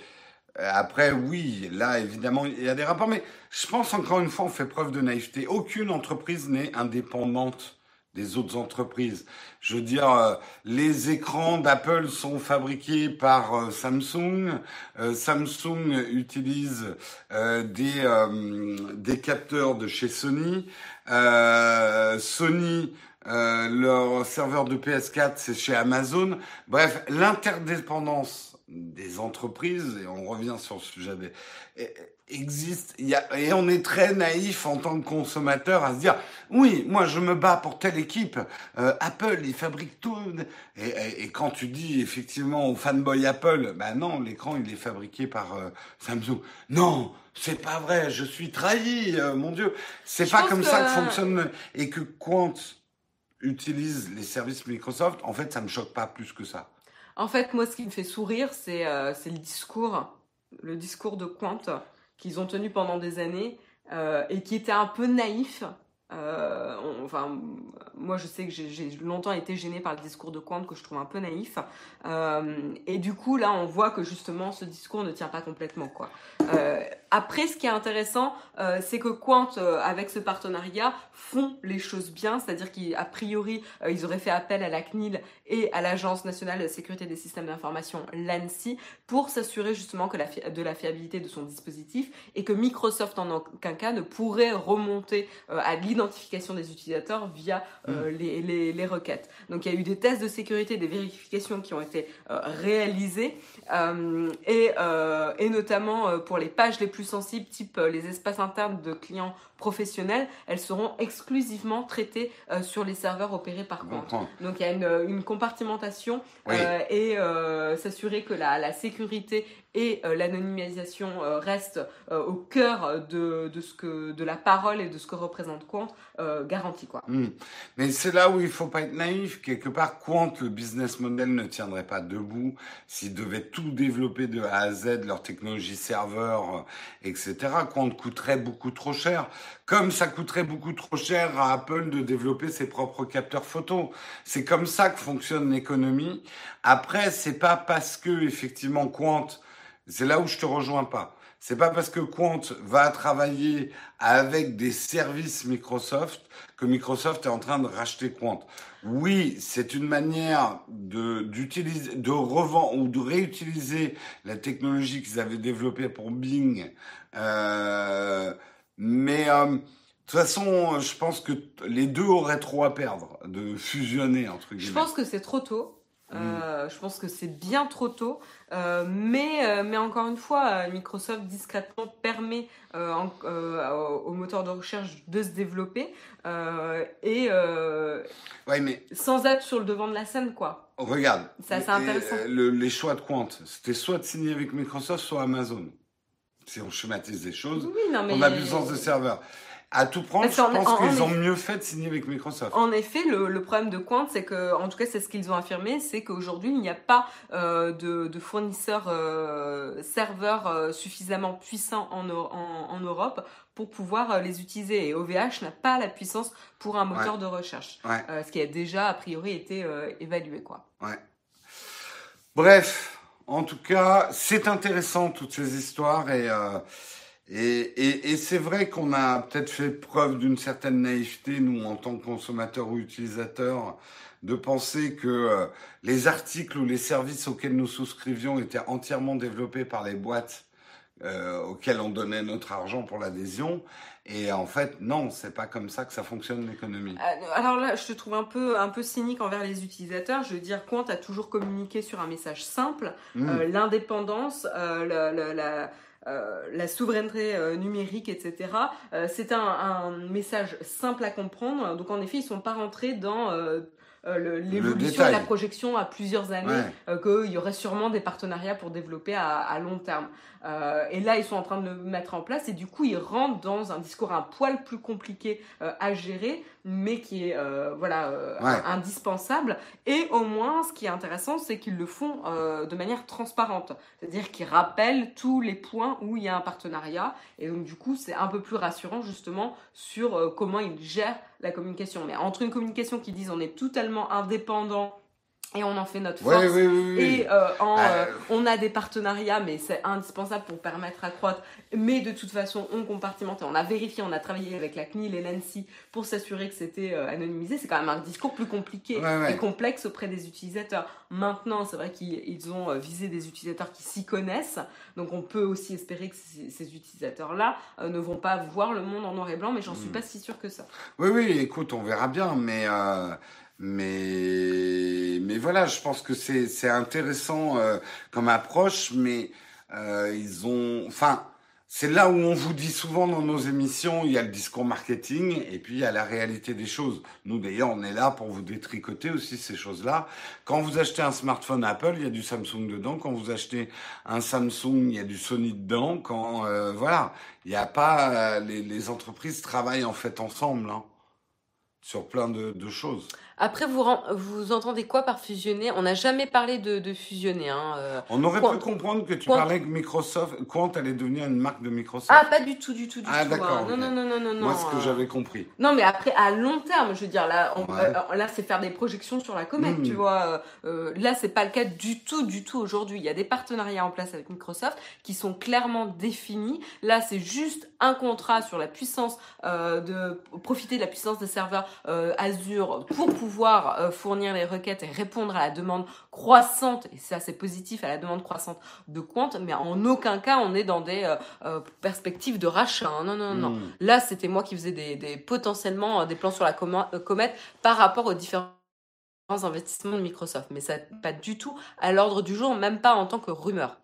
après, oui, là, évidemment, il y a des rapports, mais je pense encore une fois, on fait preuve de naïveté. Aucune entreprise n'est indépendante des autres entreprises. Je veux dire, euh, les écrans d'Apple sont fabriqués par euh, Samsung. Samsung utilise des, des capteurs de chez Sony. Sony leur serveur de PS4, c'est chez Amazon. Bref, l'interdépendance des entreprises, et on revient sur le sujet des, existe, y a, et on est très naïf en tant que consommateur à se dire, oui, moi je me bats pour telle équipe, euh, Apple, il fabrique tout, et, et, quand tu dis effectivement au fanboy Apple, ben non, l'écran il est fabriqué par euh, Samsung. Non, c'est pas vrai, je suis trahi, euh, mon Dieu. C'est pas comme ça que fonctionne, et que Quant utilise les services Microsoft, en fait, ça me choque pas plus que ça. En fait, moi, ce qui me fait sourire, c'est euh, le discours, le discours de Quant qu'ils ont tenu pendant des années euh, et qui était un peu naïf. Euh, enfin, moi, je sais que j'ai longtemps été gênée par le discours de Quant que je trouve un peu naïf. et du coup, là, on voit que justement, ce discours ne tient pas complètement, quoi. Après, ce qui est intéressant, euh, c'est que Quant, euh, avec ce partenariat, font les choses bien, c'est-à-dire qu'a priori, euh, ils auraient fait appel à la CNIL et à l'Agence nationale de sécurité des systèmes d'information, l'ANSI, pour s'assurer justement que la de la fiabilité de son dispositif et que Microsoft, en aucun cas, ne pourrait remonter à l'identification des utilisateurs via mm. les, les, les, requêtes. Donc, il y a eu des tests de sécurité, des vérifications qui ont été réalisées et, et notamment pour les pages les plus plus sensibles, type euh, les espaces internes de clients professionnels, elles seront exclusivement traitées euh, sur les serveurs opérés par compte. Donc il y a une, une compartimentation euh, et s'assurer que la, la, sécurité et l'anonymisation restent au cœur de, de, la parole et de ce que représente Quant garantie. Quoi. Hmm. Mais c'est là où il faut pas être naïf. Quelque part, Quant, le business model ne tiendrait pas debout s'ils devaient tout développer de A à Z, leur technologie serveur etc., qu'on coûterait beaucoup trop cher. Comme ça coûterait beaucoup trop cher à Apple de développer ses propres capteurs photo. C'est comme ça que fonctionne l'économie. Après, c'est pas parce que, effectivement, Quant, c'est là où je te rejoins pas. C'est pas parce que Quant va travailler avec des services Microsoft que Microsoft est en train de racheter Quant. Oui, c'est une manière de d'utiliser, de revendre ou de réutiliser la technologie qu'ils avaient développée pour Bing. Euh, mais euh, de toute façon, je pense que les deux auraient trop à perdre de fusionner entre guillemets. Je pense que c'est trop tôt. Euh, je pense que c'est bien trop tôt, euh, mais, euh, mais encore une fois, Microsoft discrètement permet au moteur de recherche de se développer et Ouais, mais sans être sur le devant de la scène, quoi. regarde, C'est assez intéressant. le- les choix de Quant, c'était soit de signer avec Microsoft, soit Amazon. Si on schématise les choses, Oui, non, mais. on a puissance de serveur. À tout prendre, je pense en- qu'ils ont mieux fait de signer avec Microsoft. En effet, le, le problème de Quant, c'est que, en tout cas, c'est ce qu'ils ont affirmé, c'est qu'aujourd'hui, il n'y a pas euh, de, de fournisseurs euh, serveurs euh, suffisamment puissants en, Eu- en, en Europe pour pouvoir les utiliser. Et OVH n'a pas la puissance pour un moteur de recherche, Ouais. Ce qui a déjà a priori été évalué, quoi. Ouais. Bref, en tout cas, c'est intéressant toutes ces histoires et et, et, et c'est vrai qu'on a peut-être fait preuve d'une certaine naïveté nous en tant que consommateurs ou utilisateurs de penser que euh, les articles ou les services auxquels nous souscrivions étaient entièrement développés par les boîtes euh, auxquelles on donnait notre argent pour l'adhésion. Et en fait, non, c'est pas comme ça que ça fonctionne l'économie. Euh, Alors là, je te trouve un peu, un peu cynique envers les utilisateurs. Je veux dire, Quant a toujours communiqué sur un message simple, Mm. euh, l'indépendance, euh, la, la- la- euh, la souveraineté euh, numérique, etc. Euh, c'est un, un message simple à comprendre. Donc en effet, ils sont pas rentrés dans l'évolution et détail. la projection à plusieurs années, Ouais. qu'il y aurait sûrement des partenariats pour développer à, à long terme. Et là, ils sont en train de le mettre en place et du coup, ils rentrent dans un discours un poil plus compliqué à gérer, mais qui est euh, voilà euh, Ouais. indispensable. Et au moins, ce qui est intéressant, c'est qu'ils le font euh, de manière transparente, c'est-à-dire qu'ils rappellent tous les points où il y a un partenariat. Et donc, du coup, c'est un peu plus rassurant justement sur comment ils gèrent la communication. Mais entre une communication qui disent on est totalement indépendant et on en fait notre force. oui, oui, oui. Et euh, en, Euh, on a des partenariats, mais c'est indispensable pour permettre à croître. Mais de toute façon, on compartimente. On a vérifié, on a travaillé avec la CNIL et l'ANSI pour s'assurer que c'était euh, anonymisé. C'est quand même un discours plus compliqué Ouais, ouais. et complexe auprès des utilisateurs. Maintenant, c'est vrai qu'ils ils ont visé des utilisateurs qui s'y connaissent. Donc on peut aussi espérer que ces, utilisateurs-là ne vont pas voir le monde en noir et blanc, mais j'en suis Mm. pas si sûre que ça. Oui, oui, écoute, on verra bien, mais mais mais voilà, je pense que c'est intéressant euh, comme approche, mais euh, ils ont, enfin, c'est là où on vous dit souvent dans nos émissions, il y a le discours marketing et puis il y a la réalité des choses. Nous d'ailleurs, on est là pour vous détricoter aussi ces choses-là. Quand vous achetez un smartphone Apple, il y a du Samsung dedans. Quand vous achetez un Samsung, il y a du Sony dedans. Quand euh, voilà, il n'y a pas euh, les, les entreprises travaillent en fait ensemble. Hein sur plein de, de choses. Après, vous, vous entendez quoi par fusionner? On n'a jamais parlé de, de fusionner. Hein, euh. On aurait Quant- pu comprendre que tu Quant- parlais que Microsoft, Quant allait devenir une marque de Microsoft. Ah, pas du tout, du tout, du Ah, tout. d'accord, hein. Non, non, non, non, non, Moi, ce que euh. j'avais compris. Non, mais après, à long terme, je veux dire, là, on- Ouais. euh, là c'est faire des projections sur la comète, Mm. tu vois. Euh, là, c'est pas le cas du tout, du tout aujourd'hui. Il y a des partenariats en place avec Microsoft qui sont clairement définis. Là, c'est juste un contrat sur la puissance euh, de profiter de la puissance des serveurs euh, Azure pour pouvoir euh, fournir les requêtes et répondre à la demande croissante. Et ça, c'est positif à la demande croissante de Quant, mais en aucun cas, on est dans des euh, euh, perspectives de rachat. hein. Non, non, non. Mm. Là, c'était moi qui faisais des, des- potentiellement des plans sur la comète par rapport aux différents investissements de Microsoft. Mais ça n'est pas du tout à l'ordre du jour, même pas en tant que rumeur.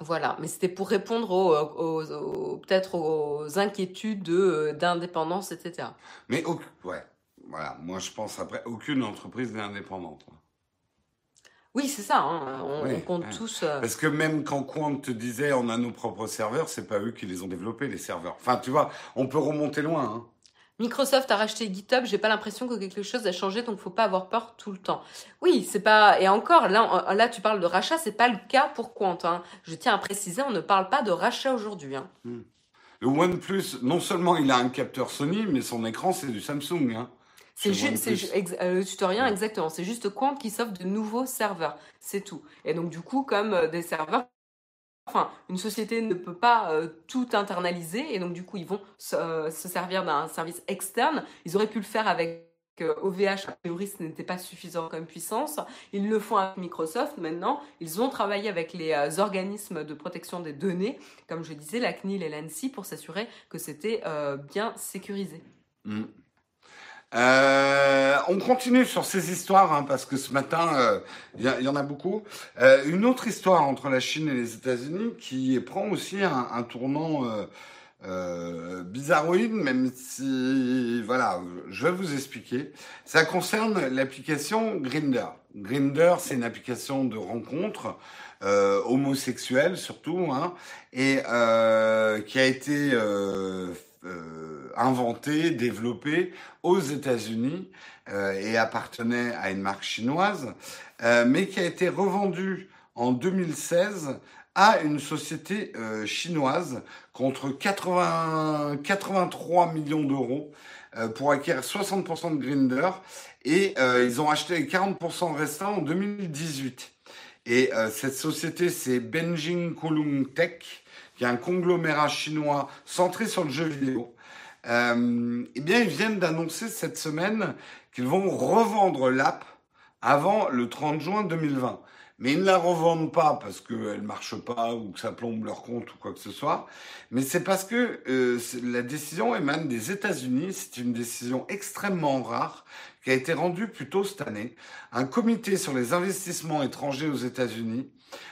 Voilà, mais c'était pour répondre aux, aux- aux- peut-être aux inquiétudes de, d'indépendance, etc. Mais ouais, voilà. Moi, je pense après, aucune entreprise n'est indépendante. Oui, c'est ça, hein, on, Oui, on compte ouais. tous. euh, Parce que même quand Quant te disait on a nos propres serveurs, c'est pas eux qui les ont développés les serveurs. Enfin, tu vois, on peut remonter loin. Hein. Microsoft a racheté GitHub, j'ai pas l'impression que quelque chose a changé, donc faut pas avoir peur tout le temps. Oui, c'est pas et encore là, là tu parles de rachat, c'est pas le cas pour Quant. hein. Je tiens à préciser, on ne parle pas de rachat aujourd'hui. hein. Le OnePlus, non seulement il a un capteur Sony, mais son écran c'est du Samsung. Hein. C'est juste, euh, le tutoriel Ouais. exactement. C'est juste Quant qui s'offre de nouveaux serveurs, c'est tout. Et donc du coup, comme euh, des serveurs, enfin, une société ne peut pas euh, tout internaliser, et donc du coup, ils vont se, euh, se servir d'un service externe. Ils auraient pu le faire avec euh, OVH, a priori, ce n'était pas suffisant comme puissance. Ils le font avec Microsoft maintenant. Ils ont travaillé avec les euh, organismes de protection des données, comme je disais, la CNIL et l'ANSI, pour s'assurer que c'était euh, bien sécurisé. Mm. Euh, on continue sur ces histoires hein, parce que ce matin, euh, il y, en a beaucoup. Euh, une autre histoire entre la Chine et les États-Unis qui prend aussi un, tournant euh, euh, bizarroïde, même si, voilà, je vais vous expliquer. Ça concerne l'application Grinder. Grinder, c'est une application de rencontre homosexuelle surtout, hein, et qui a été euh, euh inventée, développée aux États-Unis euh, et appartenait à une marque chinoise, mais qui a été revendue en 2016 à une société euh, chinoise contre 80, 83 millions d'euros euh, pour acquérir 60% de Grinder et euh, ils ont acheté les 40% restants en 2018. Et cette société, c'est Benjing Kulung Tech, qui est un conglomérat chinois centré sur le jeu vidéo. Euh, eh bien, ils viennent d'annoncer cette semaine qu'ils vont revendre l'app avant le 30 juin 2020 mais ils ne la revendent pas parce qu'elle marche pas ou que ça plombe leur compte ou quoi que ce soit. Mais c'est parce que euh, la décision émane des États-Unis. C'est une décision extrêmement rare qui a été rendue plus tôt cette année. Un comité sur les investissements étrangers aux États-Unis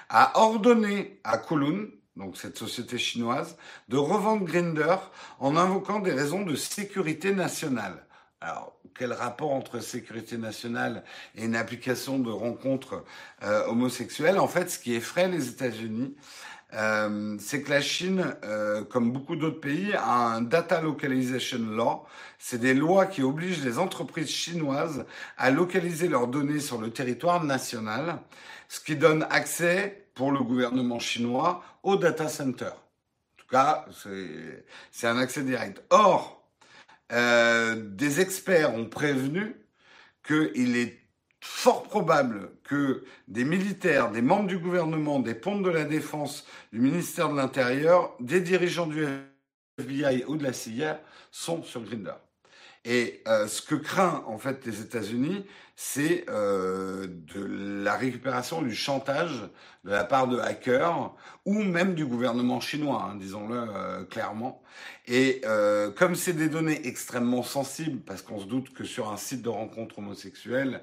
a ordonné à Colun, donc cette société chinoise, de revendre Grinder en invoquant des raisons de sécurité nationale. Alors, quel rapport entre sécurité nationale et une application de rencontres euh, homosexuelles? En fait, ce qui effraie les États-Unis, euh, c'est que la Chine, euh, comme beaucoup d'autres pays, a un data localization law. C'est des lois qui obligent les entreprises chinoises à localiser leurs données sur le territoire national, ce qui donne accès pour le gouvernement chinois au data center. En tout cas, c'est un accès direct. Or, euh, des experts ont prévenu qu'il est fort probable que des militaires, des membres du gouvernement, des pontes de la défense, du ministère de l'Intérieur, des dirigeants du FBI ou de la CIA sont sur Grindr. Et euh, ce que craint en fait les États-Unis, c'est euh, de la récupération du chantage de la part de hackers ou même du gouvernement chinois, hein, disons-le euh, clairement. Et euh, comme c'est des données extrêmement sensibles, parce qu'on se doute que sur un site de rencontre homosexuelle,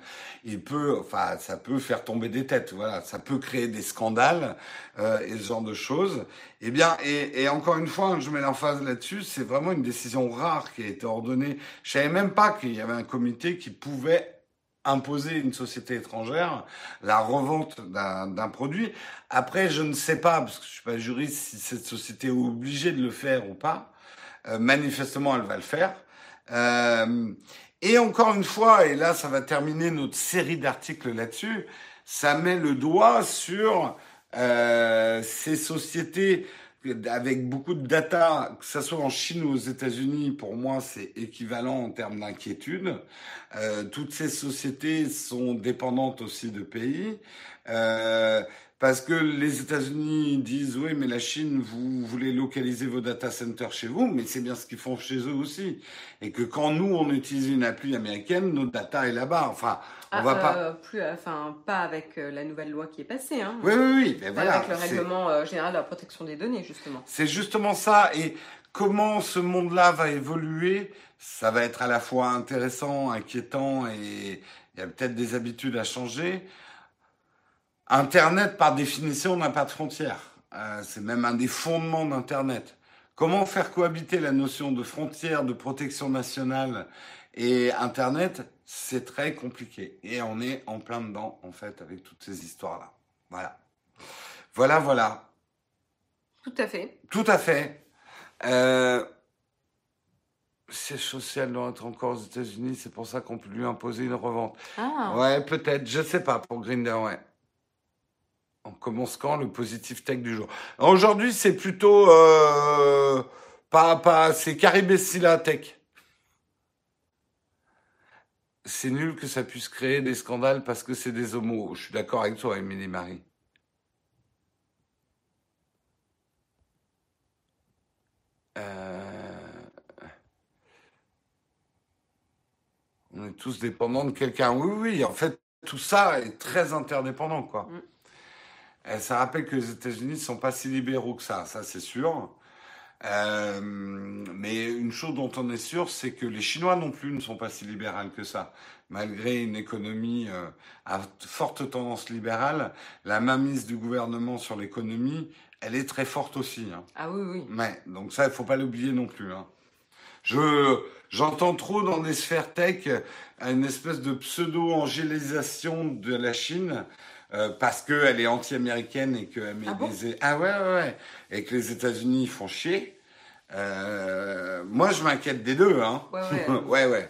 ça peut faire tomber des têtes, voilà, ça peut créer des scandales euh, et ce genre de choses. Eh bien, et, encore une fois, je mets l'emphase là-dessus, c'est vraiment une décision rare qui a été ordonnée. Je savais même pas qu'il y avait un comité qui pouvait imposer une société étrangère la revente d'un produit. Après, je ne sais pas, parce que je suis pas juriste, si cette société est obligée de le faire ou pas. Euh, manifestement, elle va le faire. Euh, et encore une fois, et là, ça va terminer notre série d'articles là-dessus, ça met le doigt sur euh, ces sociétés avec beaucoup de data, que ce soit en Chine ou aux États-Unis, pour moi, c'est équivalent en termes d'inquiétude. Euh, toutes ces sociétés sont dépendantes aussi de pays. Euh, parce que les États-Unis disent oui, mais la Chine, vous voulez localiser vos data centers chez vous, mais c'est bien ce qu'ils font chez eux aussi. Et que quand nous, on utilise une appli américaine, nos data est là-bas. Enfin, on ah, va pas. Euh, plus, enfin, pas avec euh, la nouvelle loi qui est passée. Hein. Oui, oui, oui. Voilà, avec le règlement euh, général de la protection des données, justement. C'est justement ça. Et comment ce monde-là va évoluer, ça va être à la fois intéressant, inquiétant, et il y a peut-être des habitudes à changer. Internet, par définition, n'a pas de frontières. Euh, c'est même un des fondements d'Internet. Comment faire cohabiter la notion de frontière, de protection nationale et Internet? C'est très compliqué. Et on est en plein dedans, en fait, avec toutes ces histoires-là. Voilà. Voilà, voilà. Tout à fait. Tout à fait. Euh, siège social doit être encore aux États-Unis, c'est pour ça qu'on peut lui imposer une revente. Ah. Ouais, peut-être, je sais pas, pour Grinder, ouais. On commence quand le positif tech du jour? Aujourd'hui, c'est plutôt euh, pas pas c'est Caribessila Tech. C'est nul que ça puisse créer des scandales parce que c'est des homos. Je suis d'accord avec toi, Émilie Marie. Euh, on est tous dépendants de quelqu'un. Oui, oui, en fait, tout ça est très interdépendant, quoi. Mm. Ça rappelle que les États-Unis ne sont pas si libéraux que ça, ça c'est sûr. Euh, mais une chose dont on est sûr, c'est que les Chinois non plus ne sont pas si libérales que ça. Malgré une économie euh, à forte tendance libérale, la mainmise du gouvernement sur l'économie, elle est très forte aussi. Hein. Ah oui, oui. Mais, donc ça, il faut pas l'oublier non plus. Hein. Je, j'entends trop dans des sphères tech une espèce de pseudo-angélisation de la Chine. Euh, parce qu'elle est anti-américaine et que ah, ah ouais, ouais, ouais, et que les États-Unis font chier. Euh, moi, je m'inquiète des deux, hein. Ouais, ouais. ouais, ouais.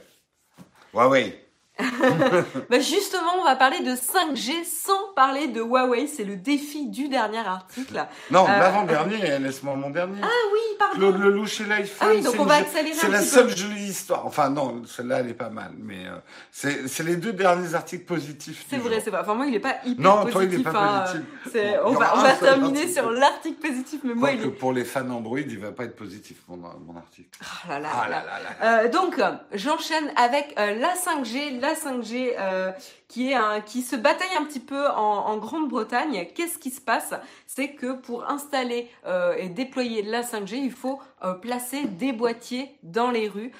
Ouais, ouais. bah justement, on va parler de 5G sans parler de Huawei. C'est le défi du dernier article. Non, euh, l'avant-dernier, laisse-moi mon dernier. Ah oui, pardon. Claude Lelouch et l'iPhone. Ah oui, donc on va accélérer C'est la seule jolie histoire. Enfin, non, celle-là, elle est pas mal. Mais euh, c'est les deux derniers articles positifs. C'est vrai, c'est pas. Enfin, moi, il est pas hyper non, positif. Non, toi, il est pas hein. positif. on va, on va terminer sur l'article positif, mais moi, il est... pour les fans Android, il va pas être positif, mon, mon article. Oh là là. Là là, là. Euh, donc, j'enchaîne avec la 5G. La 5G euh, qui, est un, qui se bataille un petit peu en, Grande-Bretagne. Qu'est-ce qui se passe? C'est que pour installer euh, et déployer la 5G, il faut euh, placer des boîtiers dans les rues,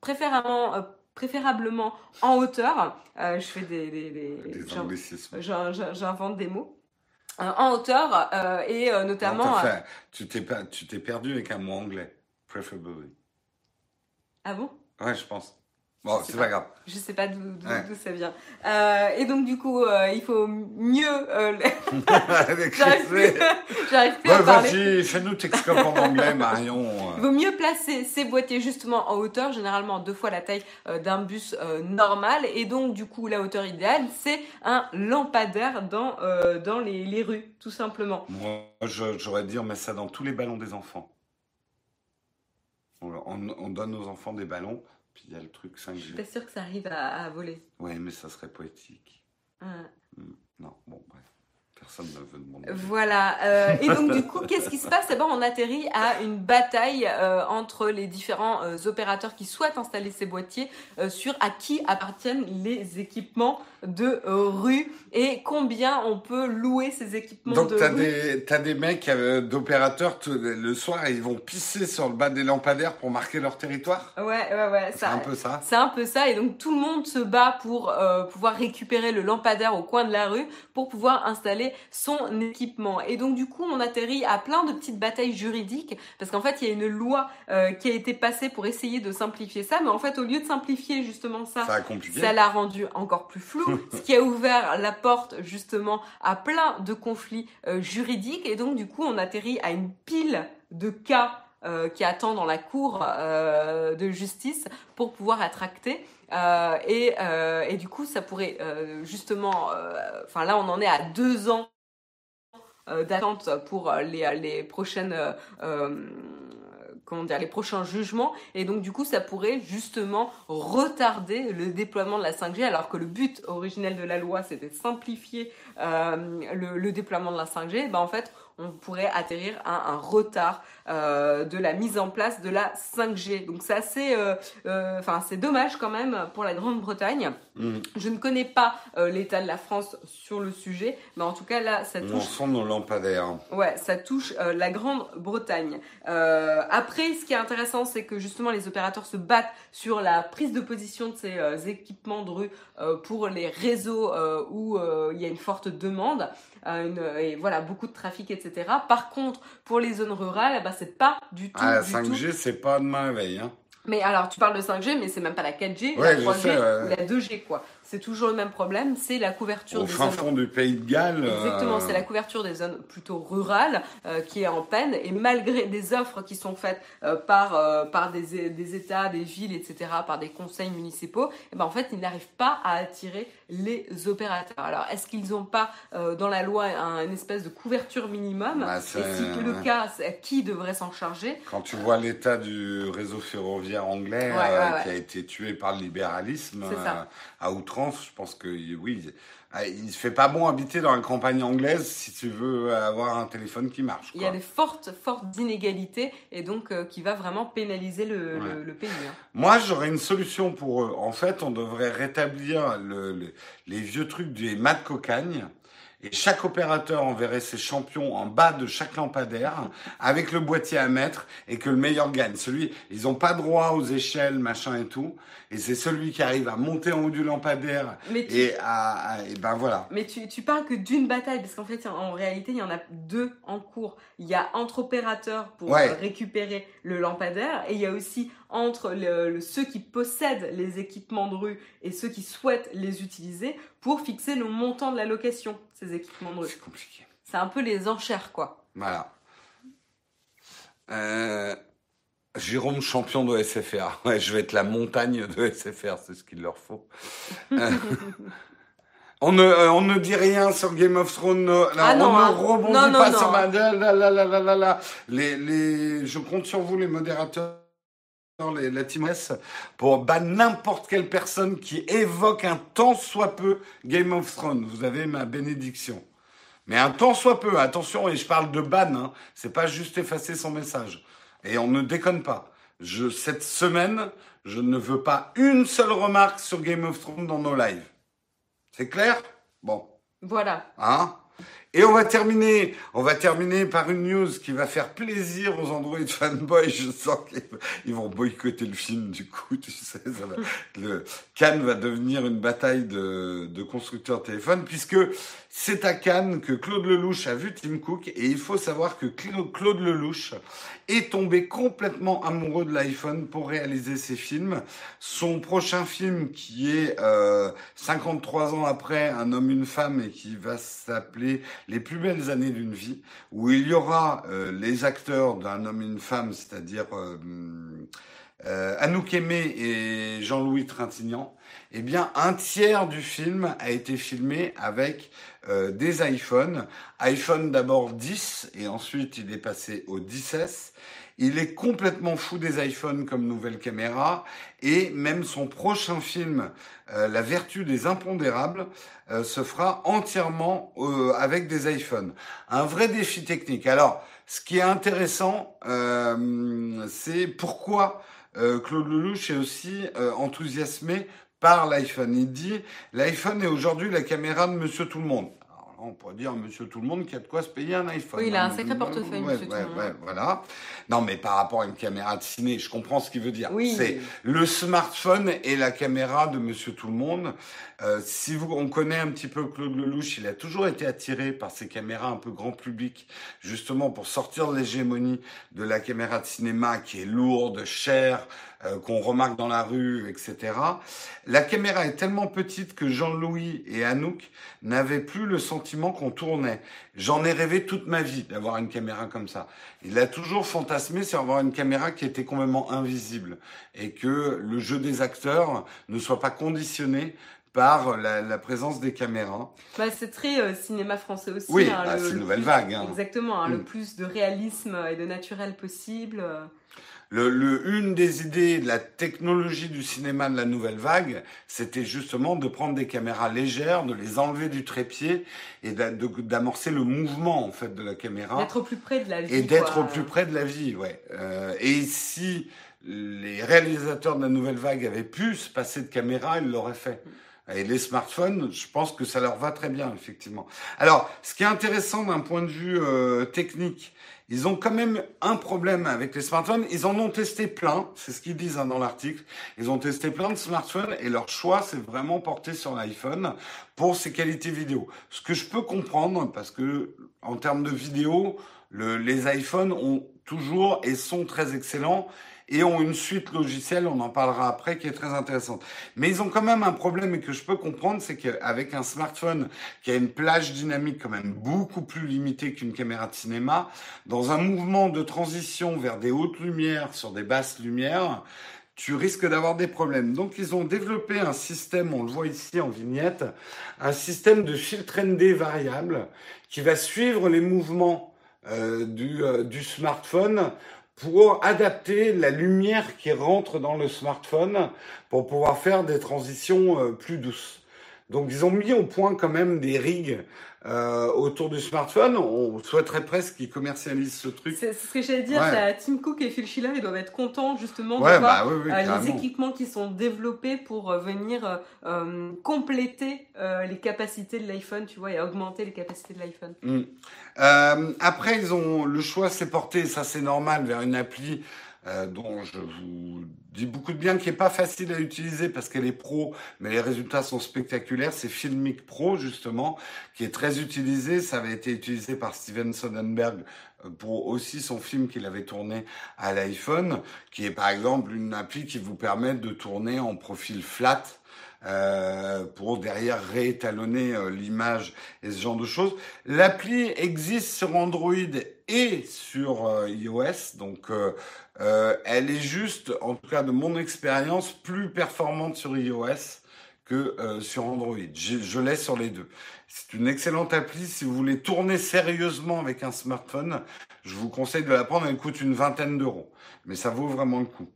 préférablement préférablement en hauteur. je fais des, des, des, J'invente des mots. en hauteur et notamment. tu t'es tu t'es perdu avec un mot anglais, preferably. Ah bon? Ouais, je pense. Bon, c'est pas, grave. Je sais pas d'où ça vient. Euh, et donc du coup, euh, il faut mieux. Euh, J'arrive plus, plus à parler. Vas-y, fais-nous Texcope en anglais, Marion. Il vaut mieux placer ces boîtiers justement en hauteur, généralement deux fois la taille euh, d'un bus normal. Et donc du coup, la hauteur idéale, c'est un lampadaire dans dans les, les rues, tout simplement. Moi, j'aurais dit on met ça dans tous les ballons des enfants. On, on donne aux enfants des ballons puis il y a le truc 5G. Je suis pas sûre que ça arrive à, voler. Ouais, mais ça serait poétique. Hmm, non, bon, bref. Personne ne veut demander. Voilà. Euh, et donc, du coup, qu'est-ce qui se passe? Eh ben, on atterrit à une bataille euh, entre les différents euh, opérateurs qui souhaitent installer ces boîtiers sur à qui appartiennent les équipements de rue et combien on peut louer ces équipements Donc, de t'as des, t'as des mecs d'opérateurs le soir ils vont pisser sur le bas des lampadaires pour marquer leur territoire? Ouais, ouais, ouais. C'est un peu ça. C'est un peu ça. Et donc, tout le monde se bat pour pouvoir récupérer le lampadaire au coin de la rue pour pouvoir installer son équipement. Et donc du coup, on atterrit à plein de petites batailles juridiques parce qu'en fait, il y a une loi euh, qui a été passée pour essayer de simplifier ça, mais en fait, au lieu de simplifier justement ça, ça l'a rendu encore plus flou, ce qui a ouvert la porte justement à plein de conflits euh, juridiques. Et donc du coup, on atterrit à une pile de cas euh, qui attend dans la cour de justice pour pouvoir être acté. Euh, et, euh, et, du coup, ça pourrait euh, justement, enfin là, on en est à deux ans d'attente pour les, prochaines comment dire, les prochains jugements. Et donc, du coup, ça pourrait justement retarder le déploiement de la 5G, alors que le but originel de la loi, c'était de simplifier le, le, déploiement de la 5G. Ben, en fait, on pourrait atterrir à un retard euh, de la mise en place de la 5G. Donc c'est assez, euh, euh, enfin c'est dommage quand même pour la Grande-Bretagne. Mm. Je ne connais pas l'état de la France sur le sujet, mais en tout cas là ça touche. On nos lampadaires. Ouais, ça touche la Grande-Bretagne. après, ce qui est intéressant, c'est que justement les opérateurs se battent sur la prise de position de ces équipements de rue pour les réseaux où il y a une forte demande. Une, et voilà beaucoup de trafic etc. Par contre pour les zones rurales bah, c'est pas du tout. Ah, la 5G, c'est pas demain veille. Hein. Mais alors, tu parles de 5G, mais c'est même pas la 4G, la 3G ou la 2G, quoi c'est toujours le même problème, c'est la couverture Au fin fond du pays de Galles. Exactement, euh, c'est la couverture des zones plutôt rurales euh, qui est en peine. Et malgré des offres qui sont faites euh, par, par des, des, États, des villes, etc., par des conseils municipaux, eh ben, en fait, ils n'arrivent pas à attirer les opérateurs. Alors, est-ce qu'ils n'ont pas dans la loi un, une espèce de couverture minimum bah, Et si le cas, qui devrait s'en charger Quand tu vois l'état du réseau ferroviaire anglais qui a été tué par le libéralisme à outrance, je pense que oui, ah, il ne fait pas bon habiter dans la campagne anglaise si tu veux avoir un téléphone qui marche. Il y a des fortes, fortes inégalités et donc euh, qui va vraiment pénaliser le, pays. Hein. Moi, j'aurais une solution pour eux. En fait, on devrait rétablir les vieux trucs des mâts de cocagne et chaque opérateur enverrait ses champions en bas de chaque lampadaire avec le boîtier à mettre et que le meilleur gagne. Celui, ils n'ont pas droit aux échelles, machin et tout. Et c'est celui qui arrive à monter en haut du lampadaire et à, et ben voilà. Mais tu, tu parles que d'une bataille parce qu'en fait en réalité il y en a deux en cours. Il y a entre opérateurs pour récupérer le lampadaire et il y a aussi entre ceux qui possèdent les équipements de rue et ceux qui souhaitent les utiliser pour fixer le montant de la location, ces équipements de rue. C'est compliqué. C'est un peu les enchères, quoi. Voilà. Euh, Jérôme, champion de SFR. Ouais, je vais être la montagne de SFR, c'est ce qu'il leur faut. Euh, on, ne, euh, on ne dit rien sur Game of Thrones. ah non, on ne hein. rebondit pas sur ma... La, les, les... Je compte sur vous, les modérateurs la Team S pour ban n'importe quelle personne qui évoque un tant soit peu Game of Thrones. Vous avez ma bénédiction. Mais un tant soit peu, attention, et je parle de ban, hein, c'est pas juste effacer son message. Et on ne déconne pas. Je, cette semaine, je ne veux pas une seule remarque sur Game of Thrones dans nos lives. C'est clair? Bon. Voilà. Hein? Et on va terminer, on va terminer par une news qui va faire plaisir aux Android fanboys. Je sens qu'ils vont boycotter le film du coup, tu sais. le Cannes va devenir une bataille de, de constructeurs téléphone puisque c'est à Cannes que Claude Lelouch a vu Tim Cook et il faut savoir que Claude Lelouch est tombé complètement amoureux de l'iPhone pour réaliser ses films. Son prochain film qui est euh, 53 ans après Un homme, une femme et qui va s'appeler Les plus belles années d'une vie, où il y aura euh, les acteurs d'un homme, une femme, c'est-à-dire euh, euh, Anouk Aimé et Jean-Louis Trintignant, eh bien, un tiers du film a été filmé avec euh, des iPhones. iPhone d'abord 10 et ensuite il est passé au 10S. Il est complètement fou des iPhones comme nouvelle caméra et même son prochain film, euh, La vertu des impondérables, euh, se fera entièrement avec des iPhones. Un vrai défi technique. Alors, ce qui est intéressant, c'est pourquoi Claude Lelouch est aussi enthousiasmé par l'iPhone. Il dit l'iPhone est aujourd'hui la caméra de Monsieur Tout le Monde. Alors on pourrait dire Monsieur Tout le Monde qui a de quoi se payer un iPhone. Oui, il a un sacré portefeuille, Monsieur Tout le Monde. voilà. Non, mais par rapport à une caméra de ciné, je comprends ce qu'il veut dire. Oui. C'est le smartphone et la caméra de Monsieur Tout le Monde. Euh, si vous, on connaît un petit peu Claude Lelouch, il a toujours été attiré par ces caméras un peu grand public, justement pour sortir de l'hégémonie de la caméra de cinéma qui est lourde, chère, euh, qu'on remarque dans la rue, etc. La caméra est tellement petite que Jean-Louis et Anouk n'avaient plus le sentiment qu'on tournait. J'en ai rêvé toute ma vie d'avoir une caméra comme ça. Il a toujours fantasmé sur avoir une caméra qui était complètement invisible et que le jeu des acteurs ne soit pas conditionné par la, présence des caméras. Bah, c'est très euh, cinéma français aussi. Oui, hein, bah, c'est une nouvelle vague. Hein. Exactement, hein, le mm. plus de réalisme et de naturel possible. Euh. Le, une des idées de la technologie du cinéma de la nouvelle vague, c'était justement de prendre des caméras légères, de les enlever du trépied et d'amorcer le mouvement en fait de la caméra. D'être au plus près de la vie. Et d'être au plus près de la vie, ouais. Euh, et si les réalisateurs de la nouvelle vague avaient pu se passer de caméra, ils l'auraient fait. Et les smartphones, je pense que ça leur va très bien, effectivement. Alors, ce qui est intéressant d'un point de vue euh, technique, ils ont quand même un problème avec les smartphones. Ils en ont testé plein, c'est ce qu'ils disent hein, dans l'article. Ils ont testé plein de smartphones et leur choix s'est vraiment porté sur l'iPhone pour ses qualités vidéo. Ce que je peux comprendre parce que en termes de vidéo, le, les iPhones ont toujours et sont très excellents et ont une suite logicielle, on en parlera après, qui est très intéressante. Mais ils ont quand même un problème et que je peux comprendre, c'est qu'avec un smartphone qui a une plage dynamique quand même beaucoup plus limitée qu'une caméra de cinéma, dans un mouvement de transition vers des hautes lumières sur des basses lumières, tu risques d'avoir des problèmes. Donc ils ont développé un système, on le voit ici en vignette, un système de filtre ND variable qui va suivre les mouvements du, euh, du smartphone pour adapter la lumière qui rentre dans le smartphone pour pouvoir faire des transitions euh, plus douces. Donc ils ont mis au point quand même des rigs euh, autour du smartphone. On souhaiterait presque qu'ils commercialisent ce truc. C'est ce que j'allais dire. Tim Cook et Phil Schiller, ils doivent être contents justement de voir bah euh, les équipements qui sont développés pour euh, venir compléter les capacités de l'iPhone, tu vois, et augmenter les capacités de l'iPhone. Mm. après, ils ont le choix s'est porté, ça c'est normal, vers une appli dont je vous dis beaucoup de bien, qui est pas facile à utiliser parce qu'elle est pro, mais les résultats sont spectaculaires. C'est Filmic Pro justement, qui est très utilisé. Ça avait été utilisé par Steven Soderbergh euh, pour aussi son film qu'il avait tourné à l'iPhone, qui est par exemple une appli qui vous permet de tourner en profil flat. Euh, pour derrière réétalonner euh, l'image et ce genre de choses. L'appli existe sur Android et sur euh, iOS, donc euh, elle est juste, en tout cas de mon expérience, plus performante sur iOS que euh, sur Android. Je, je l'ai sur les deux. C'est une excellente appli si vous voulez tourner sérieusement avec un smartphone. Je vous conseille de la prendre. Elle coûte une vingtaine d'euros, mais ça vaut vraiment le coup.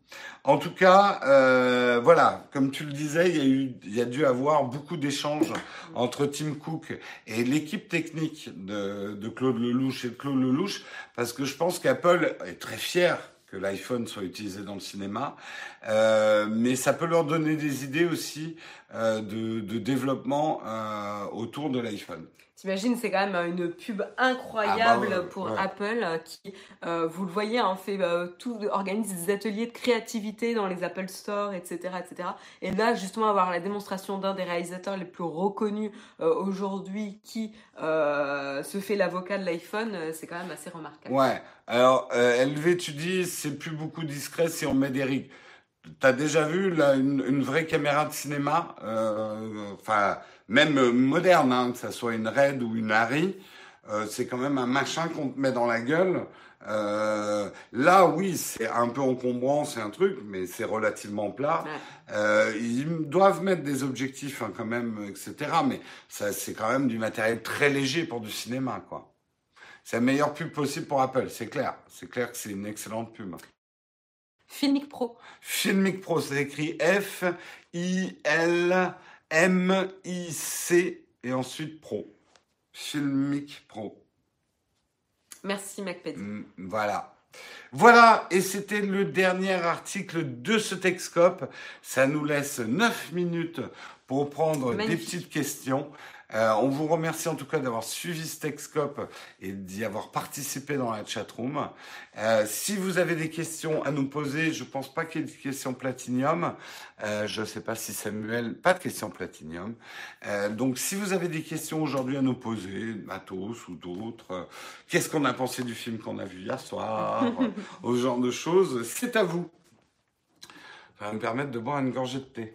En tout cas, euh, voilà, comme tu le disais, il y a y a dû avoir beaucoup d'échanges entre Tim Cook et l'équipe technique de, de Claude Lelouch et de Claude Lelouch, parce que je pense qu'Apple est très fier que l'iPhone soit utilisé dans le cinéma, euh, mais ça peut leur donner des idées aussi euh, de, de, développement euh, autour de l'iPhone. T'imagines, c'est quand même une pub incroyable ah bah pour Apple qui, euh, vous le voyez, hein, fait euh, tout, organise des ateliers de créativité dans les Apple Store, etc., etc. Et là, justement, avoir la démonstration d'un des réalisateurs les plus reconnus euh, aujourd'hui qui se fait l'avocat de l'iPhone, c'est quand même assez remarquable. Ouais. Alors, LV, tu dis, c'est plus beaucoup discret si on met des rigs. T'as déjà vu là une, une, vraie caméra de cinéma, enfin même euh, moderne, hein, que ça soit une Red ou une Harry, euh, c'est quand même un machin qu'on te met dans la gueule. Euh, là, oui, c'est un peu encombrant, c'est un truc, mais c'est relativement plat. Euh, ils doivent mettre des objectifs hein, quand même, etc. Mais ça, c'est quand même du matériel très léger pour du cinéma, quoi. C'est la meilleure pub possible pour Apple, c'est clair. C'est clair que c'est une excellente pub. Filmic Pro. Filmic Pro, c'est écrit F I L M-I-C et ensuite Pro. Filmic Pro. Merci MacPeddy. Mm, voilà. Voilà, et c'était le dernier article de ce Texcope. Ça nous laisse 9 minutes pour prendre des petites questions. Euh, on vous remercie en tout cas d'avoir suivi Stexcope et d'y avoir participé dans la chatroom. Euh, si vous avez des questions à nous poser, je pense pas qu'il y ait des questions platinium. Euh, je ne sais pas si Samuel, pas de questions platinium. Euh, donc si vous avez des questions aujourd'hui à nous poser, Matos ou d'autres, qu'est-ce qu'on a pensé du film qu'on a vu hier soir, au genre de choses, c'est à vous. Ça va me permettre de boire une gorgée de thé.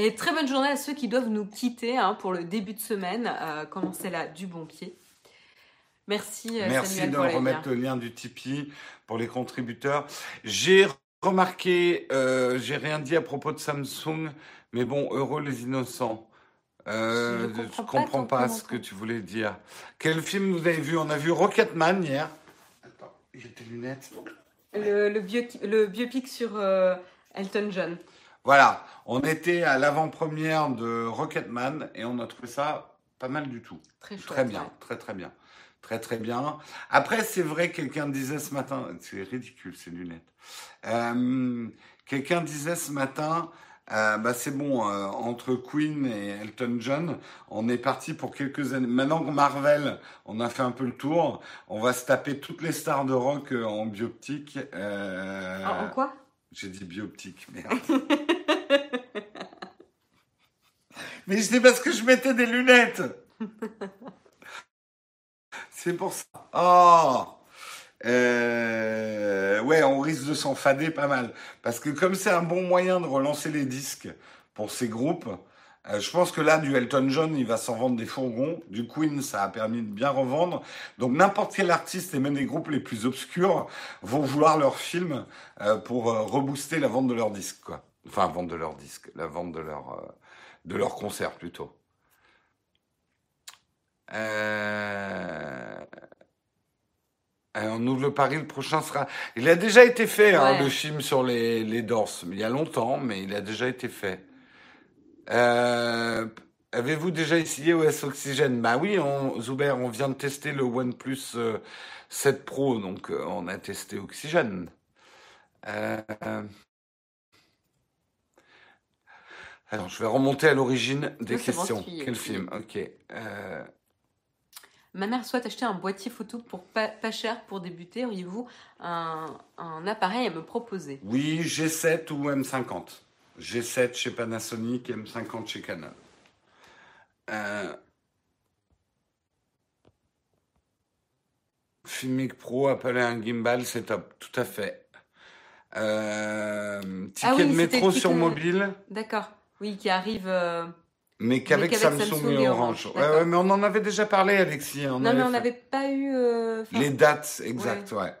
Et très bonne journée à ceux qui doivent nous quitter hein, pour le début de semaine. Euh, commencez là du bon pied. Merci. Euh, Merci de remettre le lien du Tipeee pour les contributeurs. J'ai remarqué, euh, j'ai rien dit à propos de Samsung, mais bon, heureux les innocents. Euh, je comprends, comprends pas, ce que tu voulais dire. Quel film vous avez vu? On a vu Rocketman hier. Attends, j'ai tes lunettes. Le, le, le biopic sur euh, Elton John. Voilà, on était à l'avant-première de Rocketman et on a trouvé ça pas mal du tout. Très, très bien, très très bien. Très très bien. Après, c'est vrai, quelqu'un disait ce matin, c'est ridicule ces lunettes. Euh, quelqu'un disait ce matin, euh, bah c'est bon, euh, entre Queen et Elton John, on est parti pour quelques années. Maintenant que Marvel, on a fait un peu le tour, on va se taper toutes les stars de rock en bioptique. En quoi? J'ai dit bioptique, merde. Mais c'est parce que je mettais des lunettes. c'est pour ça. Oh euh, Ouais, on risque de s'en fader pas mal. Parce que comme c'est un bon moyen de relancer les disques pour ces groupes, euh, je pense que là, du Elton John, il va s'en vendre des fourgons. Du Queen, ça a permis de bien revendre. Donc n'importe quel artiste et même les groupes les plus obscurs vont vouloir leur film euh, pour rebooster la vente de leurs disques, quoi. Enfin, vente de leurs disques, la vente de leur de leur concert plutôt. Euh... On ouvre le pari, le prochain sera. Il a déjà été fait, hein, le film sur les, les. Il y a longtemps, mais il a déjà été fait. Euh... Avez-vous déjà essayé OS Oxygène? Bah oui, on, Zuber, on vient de tester le OnePlus 7 euh, Pro, donc euh, on a testé Oxygène. Euh, alors, je vais remonter à l'origine des questions. Quel film? Ok. Ma mère souhaite acheter un boîtier photo pour pas, cher pour débuter. Auriez-vous un, un appareil à me proposer? Oui, G7 ou M50. G7 chez Panasonic, M50 chez Canon. Euh, Filmic Pro, appelé un gimbal, c'est top, tout à fait. Euh, ah ticket de métro sur mobile. D'accord, oui, qui arrive. Euh, mais qu'avec Samsung, et Orange. Ouais, mais on en avait déjà parlé, Alexis. non, mais on n'avait pas eu. Les dates exactes, ouais.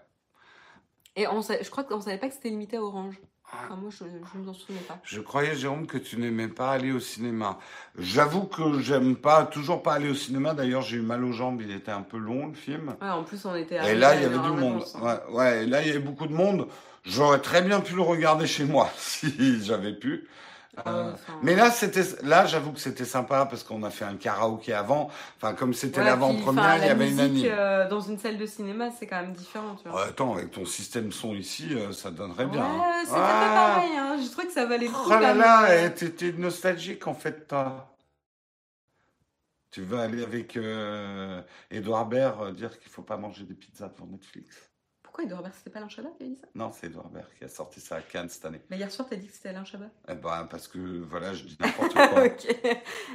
Et on, je crois qu'on savait pas que c'était limité à Orange. Ah, moi, je ne m'en pas. Je croyais, Jérôme, que tu n'aimais pas aller au cinéma. J'avoue que j'aime pas, toujours pas aller au cinéma. D'ailleurs, j'ai eu mal aux jambes. Il était un peu long, le film. Ouais, en plus, on était Et là, il y avait du monde. Ouais, ouais, et là, il y avait beaucoup de monde. J'aurais très bien pu le regarder chez moi, si j'avais pu. Euh, mais là, c'était, là, j'avoue que c'était sympa parce qu'on a fait un karaoké avant. Enfin, comme c'était l'avant-première, il y avait une anime. Euh, dans une salle de cinéma, c'est quand même différent, tu vois. attends, avec ton système son ici, euh, ça donnerait bien. Ouais, hein. c'était pas pareil, hein. J'ai trouvé que ça valait le coup. Oh là là, eh, t'étais nostalgique en fait, toi. Tu veux aller avec Edouard Baird dire qu'il faut pas manger des pizzas devant Netflix. Pourquoi Edouard Baird C'était pas Alain Chabat qui a dit ça? Non, c'est Edouard Baird qui a sorti ça à Cannes cette année. Mais hier soir, t'as dit que c'était Alain Chabat? Eh ben, parce que voilà, je dis n'importe quoi. ok.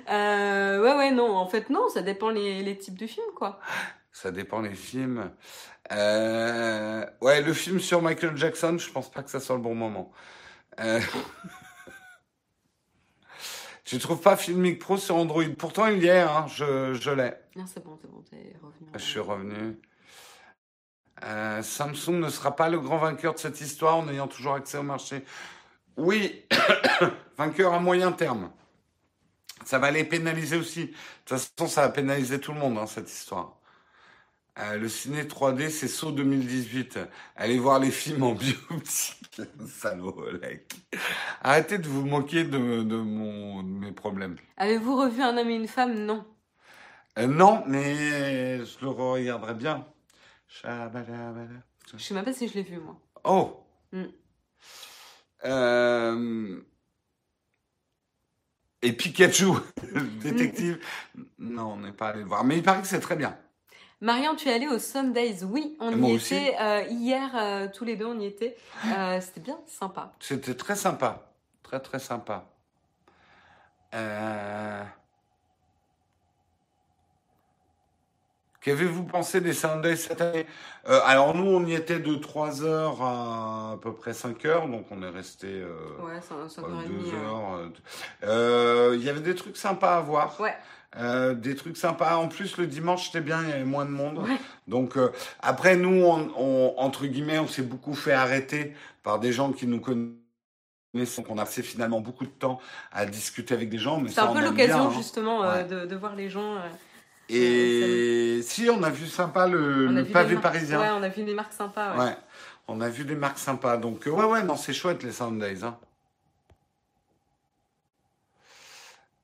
Euh, ouais, ouais, non. En fait, non, ça dépend les, les types de films, quoi. Ça dépend les films. Euh, ouais, le film sur Michael Jackson, je pense pas que ça soit le bon moment. Euh... tu trouves pas Filmic Pro sur Android Pourtant, il y est, hein, je, je l'ai. Non, c'est bon, c'est bon, t'es revenu. Je suis revenu. Euh, Samsung ne sera pas le grand vainqueur de cette histoire en ayant toujours accès au marché. Oui, vainqueur à moyen terme. Ça va les pénaliser aussi. De toute façon, ça va pénaliser tout le monde, hein, cette histoire. Euh, le ciné 3D, c'est saut 2018. Allez voir les films en bioptique. Salaud, Arrêtez de vous moquer de, mon, mes problèmes. Avez-vous revu Un homme et une femme? Non. Euh, non, mais je le regarderai bien. Je sais même pas si je l'ai vu, moi. Oh mm. euh... Et Pikachu, détective. non, on n'est pas allé le voir. Mais il paraît que c'est très bien. Marianne, tu es allée au Sundays Oui, on y était euh, hier, euh, tous les deux, on y était. C'était bien sympa. C'était très sympa. Très, très sympa. Euh... Qu'avez-vous pensé des Sundays cette année? Euh, Alors nous, on y était de 3 heures à à peu près 5 heures, donc on est resté euh, ouais, 5 heures 2 heures. Euh, il y avait des trucs sympas à voir. Ouais. Euh, des trucs sympas. En plus, le dimanche, c'était bien, il y avait moins de monde. Ouais. Donc, euh, après, nous, on, on, entre guillemets, on s'est beaucoup fait arrêter par des gens qui nous connaissent. Donc, on a passé finalement beaucoup de temps à discuter avec des gens. C'est un peu l'occasion, hein. justement, de, de, voir les gens. Et si, on a vu sympa le, pavé parisien. Ouais, on a vu des marques sympas. Ouais. on a vu des marques sympas. Donc, euh, ouais, ouais, non, c'est chouette les Sundays. Hein.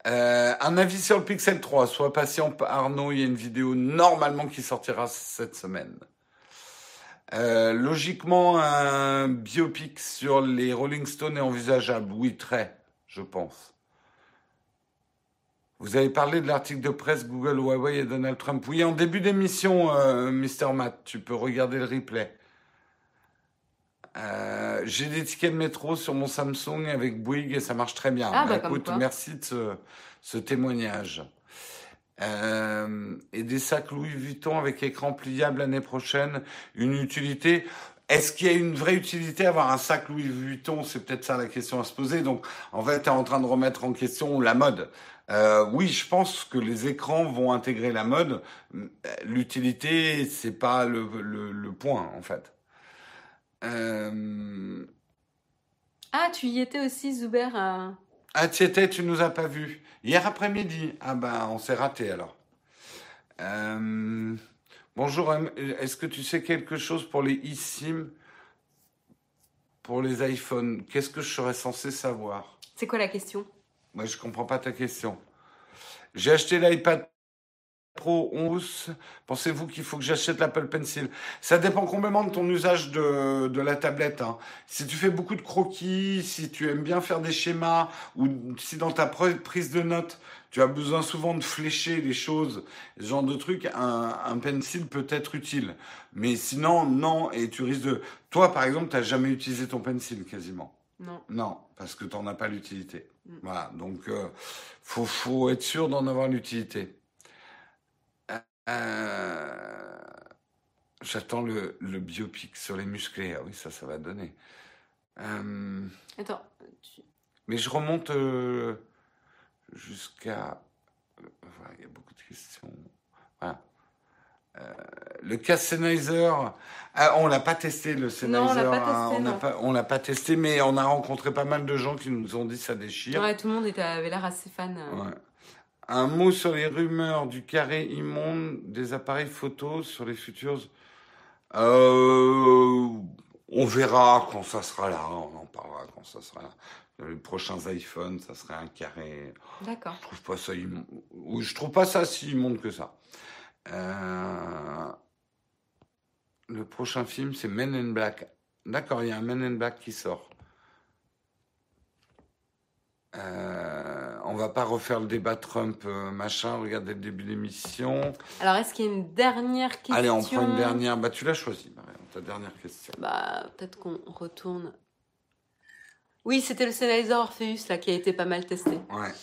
Euh, un avis sur le Pixel 3. Sois patient, Arnaud. Il y a une vidéo normalement qui sortira cette semaine. Euh, logiquement, un biopic sur les Rolling Stones est envisageable. Oui, très, je pense. Vous avez parlé de l'article de presse Google, Huawei et Donald Trump. Oui, en début d'émission, euh, Mr. Matt, tu peux regarder le replay. Euh, j'ai des tickets de métro sur mon Samsung avec Bouygues et ça marche très bien. Ah, bah, écoute, merci de ce, témoignage. Euh, et des sacs Louis Vuitton avec écran pliable l'année prochaine, une utilité. Est-ce qu'il y a une vraie utilité à avoir un sac Louis Vuitton? C'est peut-être ça la question à se poser. Donc, en fait, tu es en train de remettre en question la mode. Euh, oui, je pense que les écrans vont intégrer la mode. L'utilité, c'est pas le, le, point, en fait. Euh... Ah, tu y étais aussi, Zuber Ah, tu y étais, tu nous as pas vus. Hier après-midi. Ah ben, on s'est raté alors. Euh... Bonjour, est-ce que tu sais quelque chose pour les eSIM? Pour les iPhones Qu'est-ce que je serais censé savoir? C'est quoi la question? Moi, je comprends pas ta question. J'ai acheté l'iPad Pro 11. Pensez-vous qu'il faut que j'achète l'Apple Pencil? Ça dépend complètement de ton usage de, de la tablette. Hein. Si tu fais beaucoup de croquis, si tu aimes bien faire des schémas, ou si dans ta prise de notes, tu as besoin souvent de flécher les choses, ce genre de trucs, un, un pencil peut être utile. Mais sinon, non, et tu risques de... Toi, par exemple, tu n'as jamais utilisé ton pencil quasiment? Non. Non, parce que tu n'en as pas l'utilité. Mm. Voilà, donc il euh, faut, faut être sûr d'en avoir l'utilité. Euh, j'attends le, le, biopic sur les musclés. Ah oui, ça, ça va donner. Euh, Attends. Mais je remonte jusqu'à. il y a beaucoup de questions. Voilà. le cas Sennheiser, ah, on l'a pas testé le Sennheiser. Non, on l'a pas testé. on, pas, on l'a pas testé, mais on a rencontré pas mal de gens qui nous ont dit ça déchire. Ouais, tout le monde était, avait l'air assez fan. Ouais. Un mot sur les rumeurs du carré immonde des appareils photo sur les futurs. Euh, on verra quand ça sera là. On en parlera quand ça sera là. Les prochains iPhones, ça serait un carré. D'accord. Je trouve pas ça. Je trouve pas ça si immonde que ça. Euh, le prochain film, c'est Men in Black. D'accord, il y a un Men in Black qui sort. Euh, on va pas refaire le débat Trump euh, machin. Regardez le début de l'émission. Alors, est-ce qu'il y a une dernière question? Allez, on prend une dernière. Bah, tu l'as choisi, ta dernière question. Bah, peut-être qu'on retourne. Oui, c'était le Sennheiser Orpheus là qui a été pas mal testé. Ouais.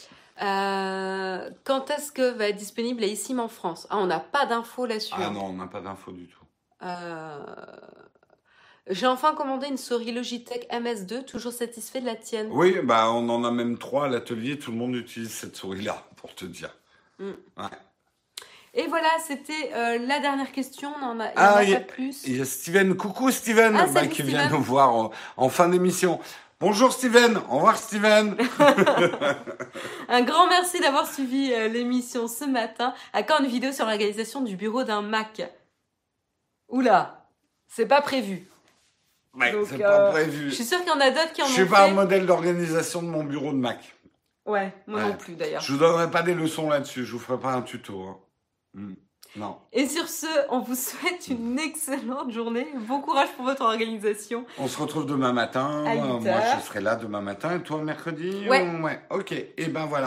Euh, quand est-ce que va être disponible la eSIM en France? Ah, on n'a pas d'infos là-dessus. Ah non, on n'a pas d'infos du tout. Euh... J'ai enfin commandé une souris Logitech MS2, toujours satisfait de la tienne. Oui, bah on en a même trois à l'atelier, tout le monde utilise cette souris-là, pour te dire. Mm. Et voilà, c'était euh, la dernière question, on en a, ah, pas plus. Il y a Steven, coucou Steven, ah, bah, qui vient nous voir en, fin d'émission. Bonjour Steven, au revoir Steven. un grand merci d'avoir suivi euh, l'émission ce matin. À quand une vidéo sur l'organisation du bureau d'un Mac? Oula, c'est pas prévu. Ouais, c'est pas euh, prévu. Je suis sûr qu'il y en a d'autres qui en ont. Je suis pas un modèle d'organisation de mon bureau de Mac. Ouais, moi non plus d'ailleurs. Je vous donnerai pas des leçons là-dessus, je vous ferai pas un tuto. Hein. Hmm. Non. Et sur ce, on vous souhaite une excellente journée. Bon courage pour votre organisation. On se retrouve demain matin. Moi, je serai là demain matin. Et toi, mercredi Ouais. ouais. Ok. Et ben voilà.